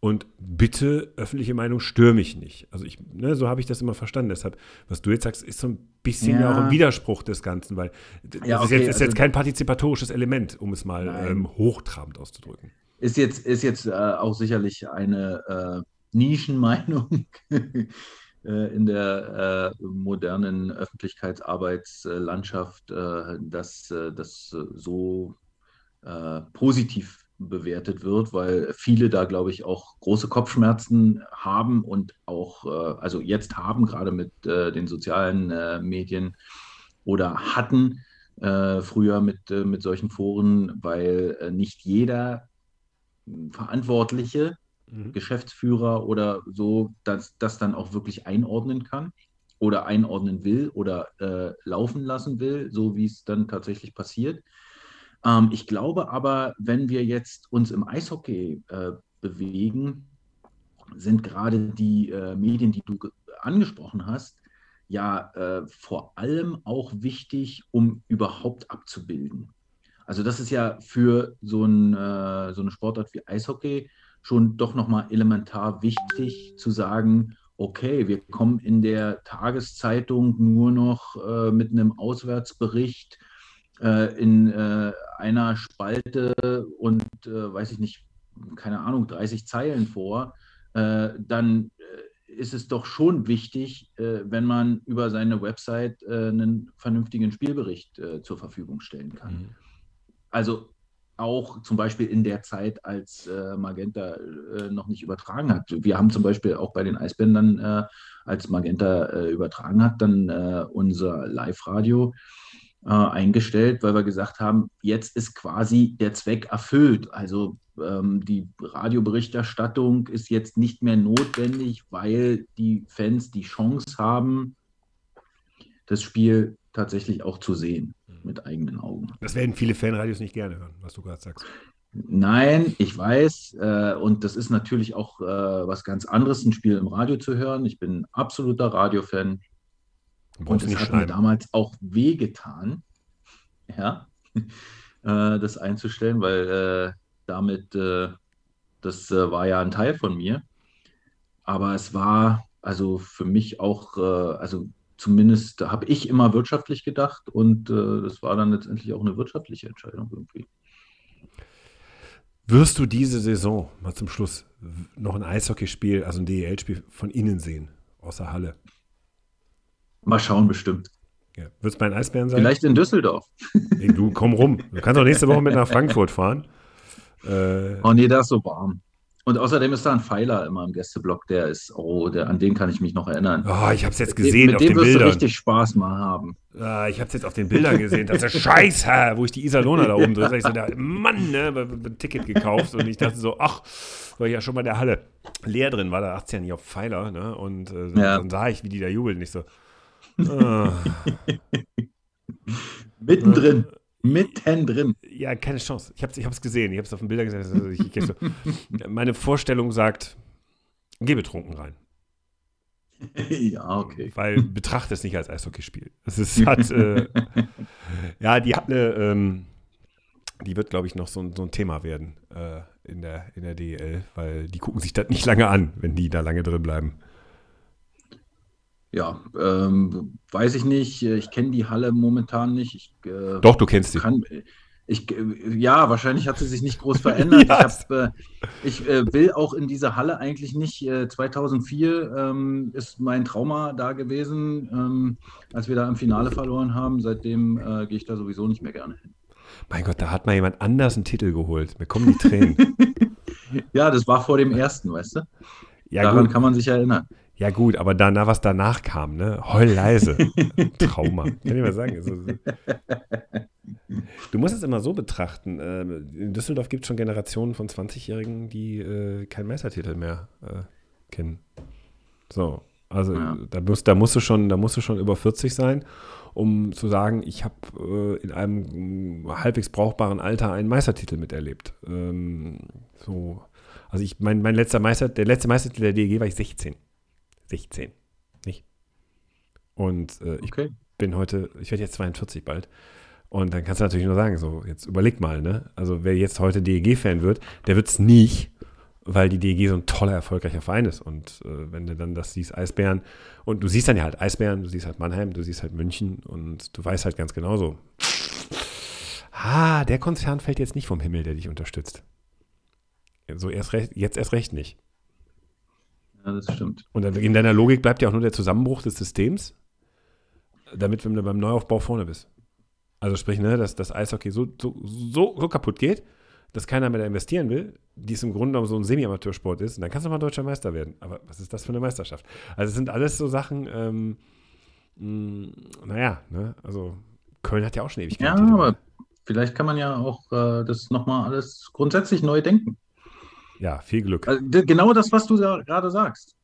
und bitte, öffentliche Meinung, stör mich nicht. Also ich, ne, so habe ich das immer verstanden. Deshalb, was du jetzt sagst, ist so ein bisschen ja, Ja. auch ein Widerspruch des Ganzen, weil das Ja, ist, okay, jetzt, ist also- jetzt kein partizipatorisches Element, um es mal ähm, hochtrabend auszudrücken. ist jetzt, ist jetzt äh, auch sicherlich eine äh, Nischenmeinung (laughs) äh, in der äh, modernen Öffentlichkeitsarbeitslandschaft, äh, dass das so positiv bewertet wird, weil viele da, glaube ich, auch große Kopfschmerzen haben und auch, äh, also jetzt haben, gerade mit äh, den sozialen äh, Medien oder hatten äh, früher mit, äh, mit solchen Foren, weil äh, nicht jeder Verantwortliche, Geschäftsführer oder so, das, das dann auch wirklich einordnen kann oder einordnen will oder laufen lassen will, so wie es dann tatsächlich passiert. Ähm, ich glaube aber, wenn wir jetzt uns im Eishockey äh, bewegen, sind gerade die äh, Medien, die du ge- angesprochen hast, ja äh, vor allem auch wichtig, um überhaupt abzubilden. Also das ist ja für so, ein, äh, so eine Sportart wie Eishockey schon doch nochmal elementar wichtig zu sagen, okay, wir kommen in der Tageszeitung nur noch äh, mit einem Auswärtsbericht in äh, einer Spalte und äh, weiß ich nicht, keine Ahnung, 30 Zeilen vor, äh, dann äh, ist es doch schon wichtig, äh, wenn man über seine Website äh, einen vernünftigen Spielbericht äh, zur Verfügung stellen kann. Mhm. Also auch zum Beispiel in der Zeit, als äh, Magenta äh, noch nicht übertragen hat. Wir haben zum Beispiel auch bei den Eisbändern, äh, als Magenta äh, übertragen hat, dann äh, unser Live-Radio äh, eingestellt, weil wir gesagt haben, jetzt ist quasi der Zweck erfüllt. Also ähm, die Radioberichterstattung ist jetzt nicht mehr notwendig, weil die Fans die Chance haben, das Spiel tatsächlich auch zu sehen mit eigenen Augen. Das werden viele Fanradios nicht gerne hören, was du gerade sagst. Nein, ich weiß, äh, und das ist natürlich auch äh, was ganz anderes, ein Spiel im Radio zu hören. Ich bin ein absoluter Radiofan und es hat mir damals auch wehgetan, (laughs) ja, (laughs) äh, das einzustellen, weil äh, damit, äh, das äh, war ja ein Teil von mir. Aber es war also für mich auch, äh, also zumindest habe ich immer wirtschaftlich gedacht und äh, das war dann letztendlich auch eine wirtschaftliche Entscheidung irgendwie. Wirst du diese Saison, mal zum Schluss, noch ein Eishockeyspiel, also ein DEL-Spiel von innen sehen, außer Halle? Mal schauen, bestimmt. Ja. Wird es bei den Eisbären sein? Vielleicht in Düsseldorf. Nee, du komm rum. Du kannst auch nächste Woche mit nach Frankfurt fahren. Äh, Oh nee, da ist so warm. Und außerdem ist da ein Pfeiler immer im Gästeblock, der ist, oh, der, an den kann ich mich noch erinnern. oh, ich habe es jetzt gesehen mit auf dem den wirst du Bildern. richtig Spaß mal haben. Ah, ich habe es jetzt auf den Bildern gesehen. Das ist Scheiße, wo ich die Iserlohner da oben drin. (laughs) Ich so, da, Mann, ne, ein Ticket gekauft und ich dachte so, ach, war ich ja schon mal in der Halle leer drin, war da 18 nicht auf Pfeiler, ne? Und äh, Ja. dann sah ich, wie die da jubeln. Ich so, (laughs) Mittendrin. Mittendrin. ja, keine Chance. Ich habe es ich hab's gesehen, ich habe es auf den Bildern gesehen. Also ich, ich so, (laughs) meine Vorstellung sagt, geh betrunken rein. (laughs) ja, okay. Weil betrachte es nicht als Eishockeyspiel. Es ist, hat, äh, ja, die hat eine, ähm, die wird, glaube ich, noch so, ein- so ein Thema werden äh, in, der, in der DEL, weil die gucken sich das nicht lange an, wenn die da lange drin bleiben. Ja, ähm, weiß ich nicht. Ich kenne die Halle momentan nicht. Ich, äh, Doch, du kennst sie. kann, ich, äh, ja, wahrscheinlich hat sie sich nicht groß verändert. (laughs) Ja. Ich, hab, äh, ich äh, will auch in diese Halle eigentlich nicht. Äh, 2004 ähm, ist mein Trauma da gewesen, ähm, als wir da im Finale verloren haben. Seitdem äh, gehe ich da sowieso nicht mehr gerne hin. Mein Gott, da hat mal jemand anders einen Titel geholt. Mir kommen die Tränen. (laughs) Ja, das war vor dem ersten, weißt du? Ja, Daran gut. kann man sich erinnern. Ja, gut, aber danach, was danach kam, ne? Heul leise. (laughs) Trauma. Kann ich mal sagen. Also, du musst es immer so betrachten. ähm, In Düsseldorf gibt es schon Generationen von 20-Jährigen, die äh, keinen Meistertitel mehr äh, kennen. So, also Ja. da, musst, da, musst du schon, da musst du schon über 40 sein, um zu sagen, ich habe äh, in einem mh, halbwegs brauchbaren Alter einen Meistertitel miterlebt. Ähm, so, also ich, mein, mein letzter Meister, der letzte Meistertitel der DEG war ich 16. 16. Nicht? Und äh, ich Okay. bin heute, ich werde jetzt 42 bald. Und dann kannst du natürlich nur sagen, so, jetzt überleg mal, ne? Also wer jetzt heute DEG-Fan wird, der wird es nicht, weil die DEG so ein toller, erfolgreicher Verein ist. Und äh, wenn du dann das siehst, Eisbären, und du siehst dann ja halt Eisbären, du siehst halt Mannheim, du siehst halt München und du weißt halt ganz genau so, ah, der Konzern fällt jetzt nicht vom Himmel, der dich unterstützt. So erst recht, jetzt erst recht nicht. Ja, das stimmt. Und in deiner Logik bleibt ja auch nur der Zusammenbruch des Systems, damit wenn du beim Neuaufbau vorne bist. Also sprich, ne, dass das Eishockey so, so, so, so kaputt geht, dass keiner mehr da investieren will, die es im Grunde genommen so ein Semi-Amateursport ist, und dann kannst du mal deutscher Meister werden. Aber was ist das für eine Meisterschaft? Also es sind alles so Sachen, ähm, mh, naja, ne, also Köln hat ja auch schon ewig Ja, aber vielleicht kann man ja auch äh, das nochmal alles grundsätzlich neu denken. Ja, viel Glück. Also, genau das, was du da gerade sagst.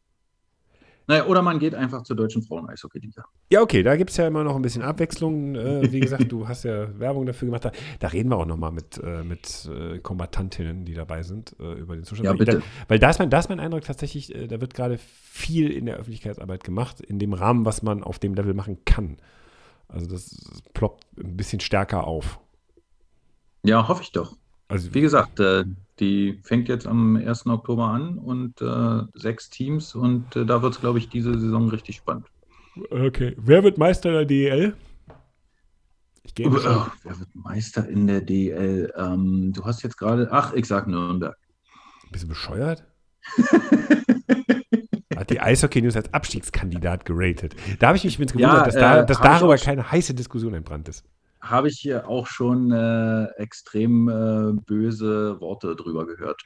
Naja, oder man geht einfach zur deutschen Frauen-Eishockey-Liga. Ja, okay, da gibt es ja immer noch ein bisschen Abwechslung. Äh, wie gesagt, du hast ja Werbung dafür gemacht. Da, da reden wir auch nochmal mit, äh, mit äh, Kombattantinnen, die dabei sind, äh, über den Zustand. Ja, Weil- bitte. Da, weil da ist, mein, da ist mein Eindruck tatsächlich, äh, da wird gerade viel in der Öffentlichkeitsarbeit gemacht, in dem Rahmen, was man auf dem Level machen kann. Also das ploppt ein bisschen stärker auf. Ja, hoffe ich doch. Also Wie gesagt, äh, die fängt jetzt am 1. Oktober an und äh, sechs Teams und äh, da wird es, glaube ich, diese Saison richtig spannend. okay. Wer wird Meister der DEL? Ich gehe Oh, oh, wer wird Meister in der DL? Ähm, du hast jetzt gerade, ach, ich sag Nürnberg. Bist du bescheuert? (laughs) Hat die Eishockey News als Abstiegskandidat geratet. Da habe ich mich übrigens Ja, gewundert, dass, da, äh, dass darüber keine heiße Diskussion entbrannt ist. Habe ich hier auch schon äh, extrem äh, böse Worte drüber gehört.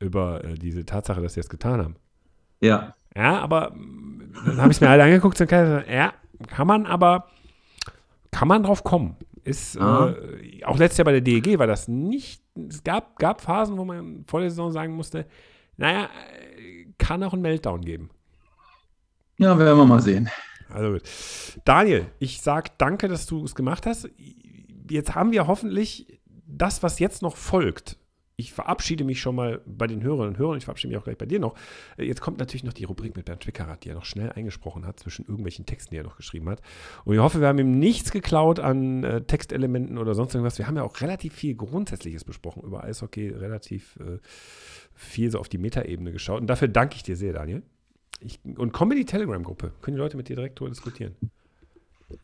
Über äh, diese Tatsache, dass sie das getan haben. Ja, Ja, aber mm, dann habe ich es mir alle angeguckt und kann ja, kann man aber, kann man drauf kommen. Ist, Ah. äh, auch letztes Jahr bei der DEG war das nicht, es gab, gab Phasen, wo man vor der Saison sagen musste, naja, äh, kann auch einen Meltdown geben. ja, werden wir mal sehen. Also gut. Daniel, ich sag danke, dass du es gemacht hast. Jetzt haben wir hoffentlich das, was jetzt noch folgt. Ich verabschiede mich schon mal bei den Hörerinnen und Hörern. Ich verabschiede mich auch gleich bei dir noch. Äh, Jetzt kommt natürlich noch die Rubrik mit Bernd Schwickerath, die er noch schnell eingesprochen hat zwischen irgendwelchen Texten, die er noch geschrieben hat. Und ich hoffe, wir haben ihm nichts geklaut an äh, Textelementen oder sonst irgendwas. Wir haben ja auch relativ viel Grundsätzliches besprochen über Eishockey, relativ äh, viel so auf die Metaebene geschaut. Und dafür danke ich dir sehr, Daniel. Ich, und komm in die Telegram-Gruppe. Können die Leute mit dir direkt drüber diskutieren.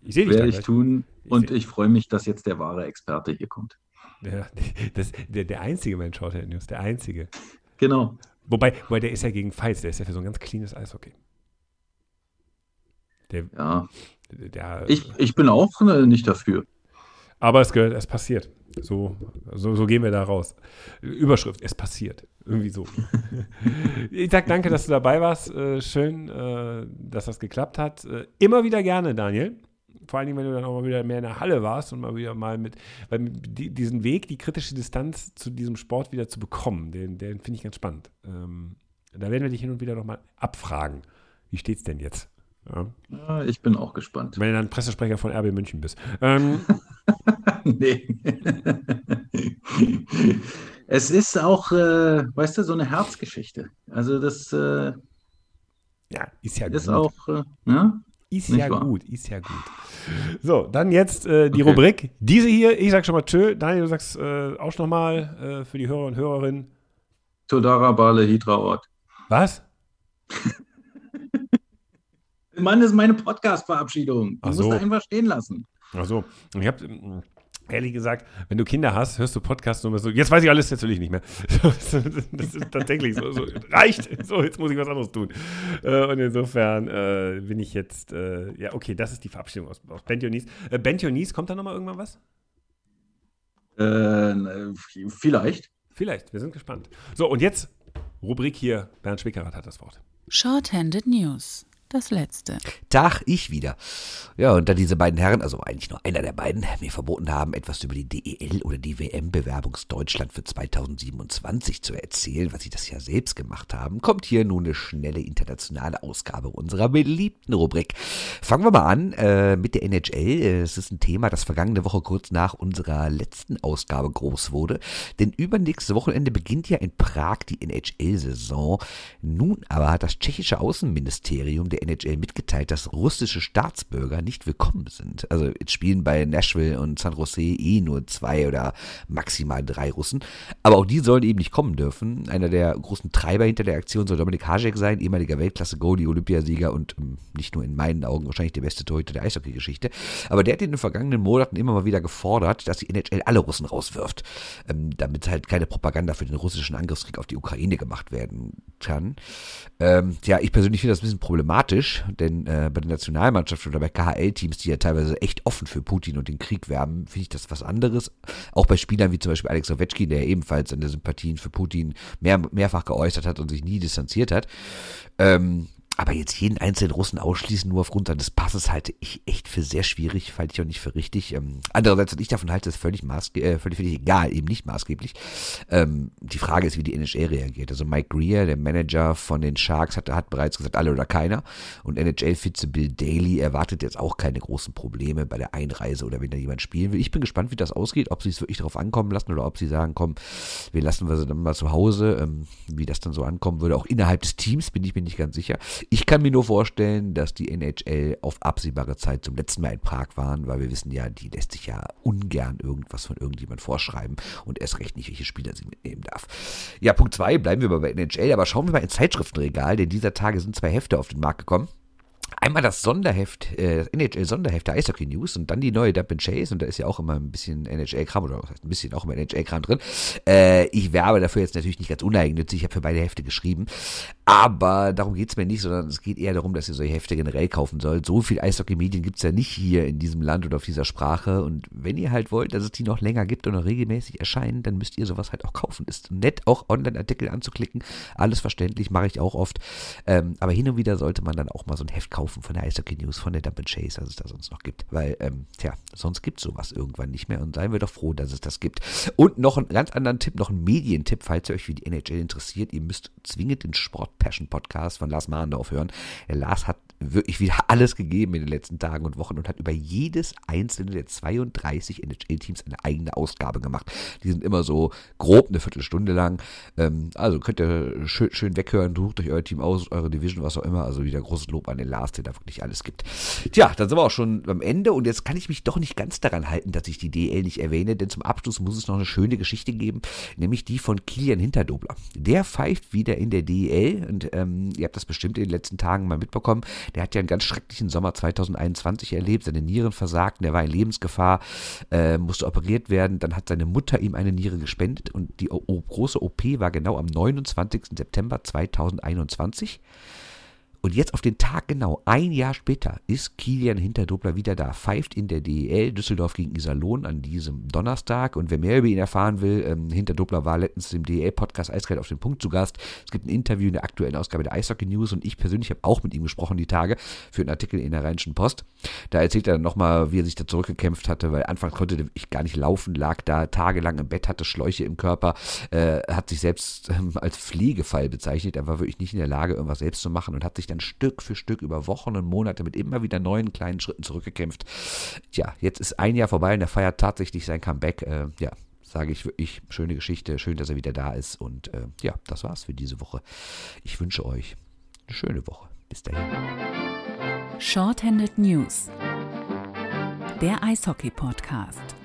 Ich sehe dich Werde ich tun Ich und ich freue mich, dass jetzt der wahre Experte hier kommt. Der, (laughs) das, der, der einzige Mensch Shorthand News, der einzige. Genau. Wobei, wobei der ist ja gegen Fights, der ist ja für so ein ganz cleanes Eishockey. Der, Ja, der, ich, ich bin auch äh, nicht dafür. Aber es gehört, es passiert. So, so, so gehen wir da raus. Überschrift, es passiert. Irgendwie so. (laughs) ich sag danke, dass du dabei warst. Äh, schön, äh, dass das geklappt hat. Äh, immer wieder gerne, Daniel. Vor allen Dingen, wenn du dann auch mal wieder mehr in der Halle warst und mal wieder mal mit, weil die, diesen Weg, die kritische Distanz zu diesem Sport wieder zu bekommen, den, den finde ich ganz spannend. Ähm, da werden wir dich hin und wieder nochmal abfragen. Wie steht's denn jetzt? Ja. Ich bin auch gespannt. Wenn du dann Pressesprecher von RB München bist. Ähm, (laughs) nee. (laughs) es ist auch, äh, weißt du, so eine Herzgeschichte. Also das äh, ja, ist ja ist gut. auch, äh, ja, Ist Nicht ja wahr? gut, ist ja gut. So, dann jetzt äh, die Okay. Rubrik. Diese hier, ich sag schon mal tschö. Daniel, du sagst äh, auch noch mal äh, für die Hörer und Hörerinnen. Todara Bale Hydra Ort. Was? (laughs) Mann, das ist meine Podcast-Verabschiedung. Ach Du so. musst einfach stehen lassen. Also, ich habe ehrlich gesagt, wenn du Kinder hast, hörst du Podcasts nur so, jetzt weiß ich alles, jetzt will ich nicht mehr. (laughs) Das ist tatsächlich so, so reicht. So, jetzt muss ich was anderes tun. Äh, Und insofern äh, bin ich jetzt, äh, ja, okay, das ist die Verabschiedung aus, aus Benjonis. Äh, Benjonis, kommt da nochmal irgendwann was? Äh, vielleicht. Vielleicht, wir sind gespannt. So, und jetzt Rubrik hier, Bernd Schwickerath hat das Wort. Shorthanded News. Das letzte. Tag, ich wieder. Ja, und da diese beiden Herren, also eigentlich nur einer der beiden, mir verboten haben, etwas über die DEL oder die WM-Bewerbungsdeutschland für 2027 zu erzählen, was sie das ja selbst gemacht haben, kommt hier nun eine schnelle internationale Ausgabe unserer beliebten Rubrik. Fangen wir mal an äh, mit der NHL. Es ist ein Thema, das vergangene Woche kurz nach unserer letzten Ausgabe groß wurde. Denn übernächste Wochenende beginnt ja in Prag die NHL-Saison. Nun aber hat das tschechische Außenministerium der NHL mitgeteilt, dass russische Staatsbürger nicht willkommen sind. Also jetzt spielen bei Nashville und San Jose eh nur zwei oder maximal drei Russen. Aber auch die sollen eben nicht kommen dürfen. Einer der großen Treiber hinter der Aktion soll Dominik Hajek sein, ehemaliger Weltklasse-Goalie, Olympiasieger und ähm, nicht nur in meinen Augen wahrscheinlich der beste Torhüter der Eishockey-Geschichte. Aber der hat in den vergangenen Monaten immer mal wieder gefordert, dass die NHL alle Russen rauswirft, ähm, damit halt keine Propaganda für den russischen Angriffskrieg auf die Ukraine gemacht werden kann. Ähm, ja, ich persönlich finde das ein bisschen problematisch, denn äh, bei der Nationalmannschaft oder bei KHL-Teams, die ja teilweise echt offen für Putin und den Krieg werben, finde ich das was anderes. Auch bei Spielern wie zum Beispiel Alex Ovechkin, der ebenfalls seine Sympathien für Putin mehr, mehrfach geäußert hat und sich nie distanziert hat. Ähm, aber jetzt jeden einzelnen Russen ausschließen, nur aufgrund seines Passes, halte ich echt für sehr schwierig, halte ich auch nicht für richtig. Ähm, andererseits, was ich davon halte, ist völlig, maßge äh, völlig, völlig egal, eben nicht maßgeblich. Ähm, die Frage ist, wie die NHL reagiert. Also Mike Greer, der Manager von den Sharks, hat, hat bereits gesagt, alle oder keiner. Und NHL-Vize Bill Daly erwartet jetzt auch keine großen Probleme bei der Einreise oder wenn da jemand spielen will. Ich bin gespannt, wie das ausgeht, ob sie es wirklich darauf ankommen lassen oder ob sie sagen, komm, wir lassen wir sie dann mal zu Hause. Ähm, wie das dann so ankommen würde, auch innerhalb des Teams, bin ich mir nicht ganz sicher. Ich kann mir nur vorstellen, dass die NHL auf absehbare Zeit zum letzten Mal in Prag waren, weil wir wissen ja, die lässt sich ja ungern irgendwas von irgendjemand vorschreiben und erst recht nicht, welche Spieler sie mitnehmen darf. Ja, Punkt zwei bleiben wir bei NHL, aber schauen wir mal ins Zeitschriftenregal, denn dieser Tage sind zwei Hefte auf den Markt gekommen. Einmal das Sonderheft, äh, das NHL-Sonderheft der Eishockey News und dann die neue Dublin Chase und da ist ja auch immer ein bisschen NHL-Kram oder ein bisschen auch immer NHL-Kram drin. Äh, ich werbe dafür jetzt natürlich nicht ganz uneigennützig, ich habe für beide Hefte geschrieben, aber darum geht es mir nicht, sondern es geht eher darum, dass ihr solche Hefte generell kaufen sollt. So viel Eishockey-Medien gibt es ja nicht hier in diesem Land oder auf dieser Sprache und wenn ihr halt wollt, dass es die noch länger gibt und noch regelmäßig erscheinen, dann müsst ihr sowas halt auch kaufen. Ist nett, auch Online-Artikel anzuklicken, alles verständlich, mache ich auch oft, ähm, aber hin und wieder sollte man dann auch mal so ein Heft kaufen von der Eishockey News, von der Dump Chase, was es da sonst noch gibt. Weil, ähm, tja, sonst gibt es sowas irgendwann nicht mehr und seien wir doch froh, dass es das gibt. Und noch einen ganz anderen Tipp, noch einen Medientipp, falls ihr euch für die NHL interessiert. Ihr müsst zwingend den Sport Passion Podcast von Lars Mahndorf hören. Der Lars hat wirklich wieder alles gegeben in den letzten Tagen und Wochen und hat über jedes einzelne der 32 NHL-Teams eine eigene Ausgabe gemacht. Die sind immer so grob eine Viertelstunde lang. Ähm, also könnt ihr schön, schön weghören, sucht euch euer Team aus, eure Division, was auch immer. Also wieder großes Lob an den Lars, der da wirklich alles gibt. Tja, dann sind wir auch schon am Ende und jetzt kann ich mich doch nicht ganz daran halten, dass ich die DL nicht erwähne, denn zum Abschluss muss es noch eine schöne Geschichte geben, nämlich die von Kilian Hinterdobler. Der pfeift wieder in der DL und ähm, ihr habt das bestimmt in den letzten Tagen mal mitbekommen. Der hat ja einen ganz schrecklichen Sommer 2021 erlebt, seine Nieren versagten, er war in Lebensgefahr, äh, musste operiert werden, dann hat seine Mutter ihm eine Niere gespendet und die o große OP war genau am 29. September 2021. Und jetzt auf den Tag genau, ein Jahr später, ist Kilian Hinterdobler wieder da, pfeift in der DEL Düsseldorf gegen Iserlohn an diesem Donnerstag. Und wer mehr über ihn erfahren will, ähm, Hinterdobler war letztens im DEL-Podcast Eiskalt auf den Punkt zu Gast. Es gibt ein Interview in der aktuellen Ausgabe der Eishockey News und ich persönlich habe auch mit ihm gesprochen die Tage für einen Artikel in der Rheinischen Post. Da erzählt er dann nochmal, wie er sich da zurückgekämpft hatte, weil anfangs konnte ich gar nicht laufen, lag da tagelang im Bett, hatte Schläuche im Körper, äh, hat sich selbst ähm, als Pflegefall bezeichnet. Er war wirklich nicht in der Lage, irgendwas selbst zu machen und hat sich dann Stück für Stück über Wochen und Monate mit immer wieder neuen kleinen Schritten zurückgekämpft. Tja, jetzt ist ein Jahr vorbei und er feiert tatsächlich sein Comeback. Äh, ja, sage ich wirklich, schöne Geschichte, schön, dass er wieder da ist. Und äh, ja, das war's für diese Woche. Ich wünsche euch eine schöne Woche. Bis dahin. Shorthanded News. Der Eishockey-Podcast.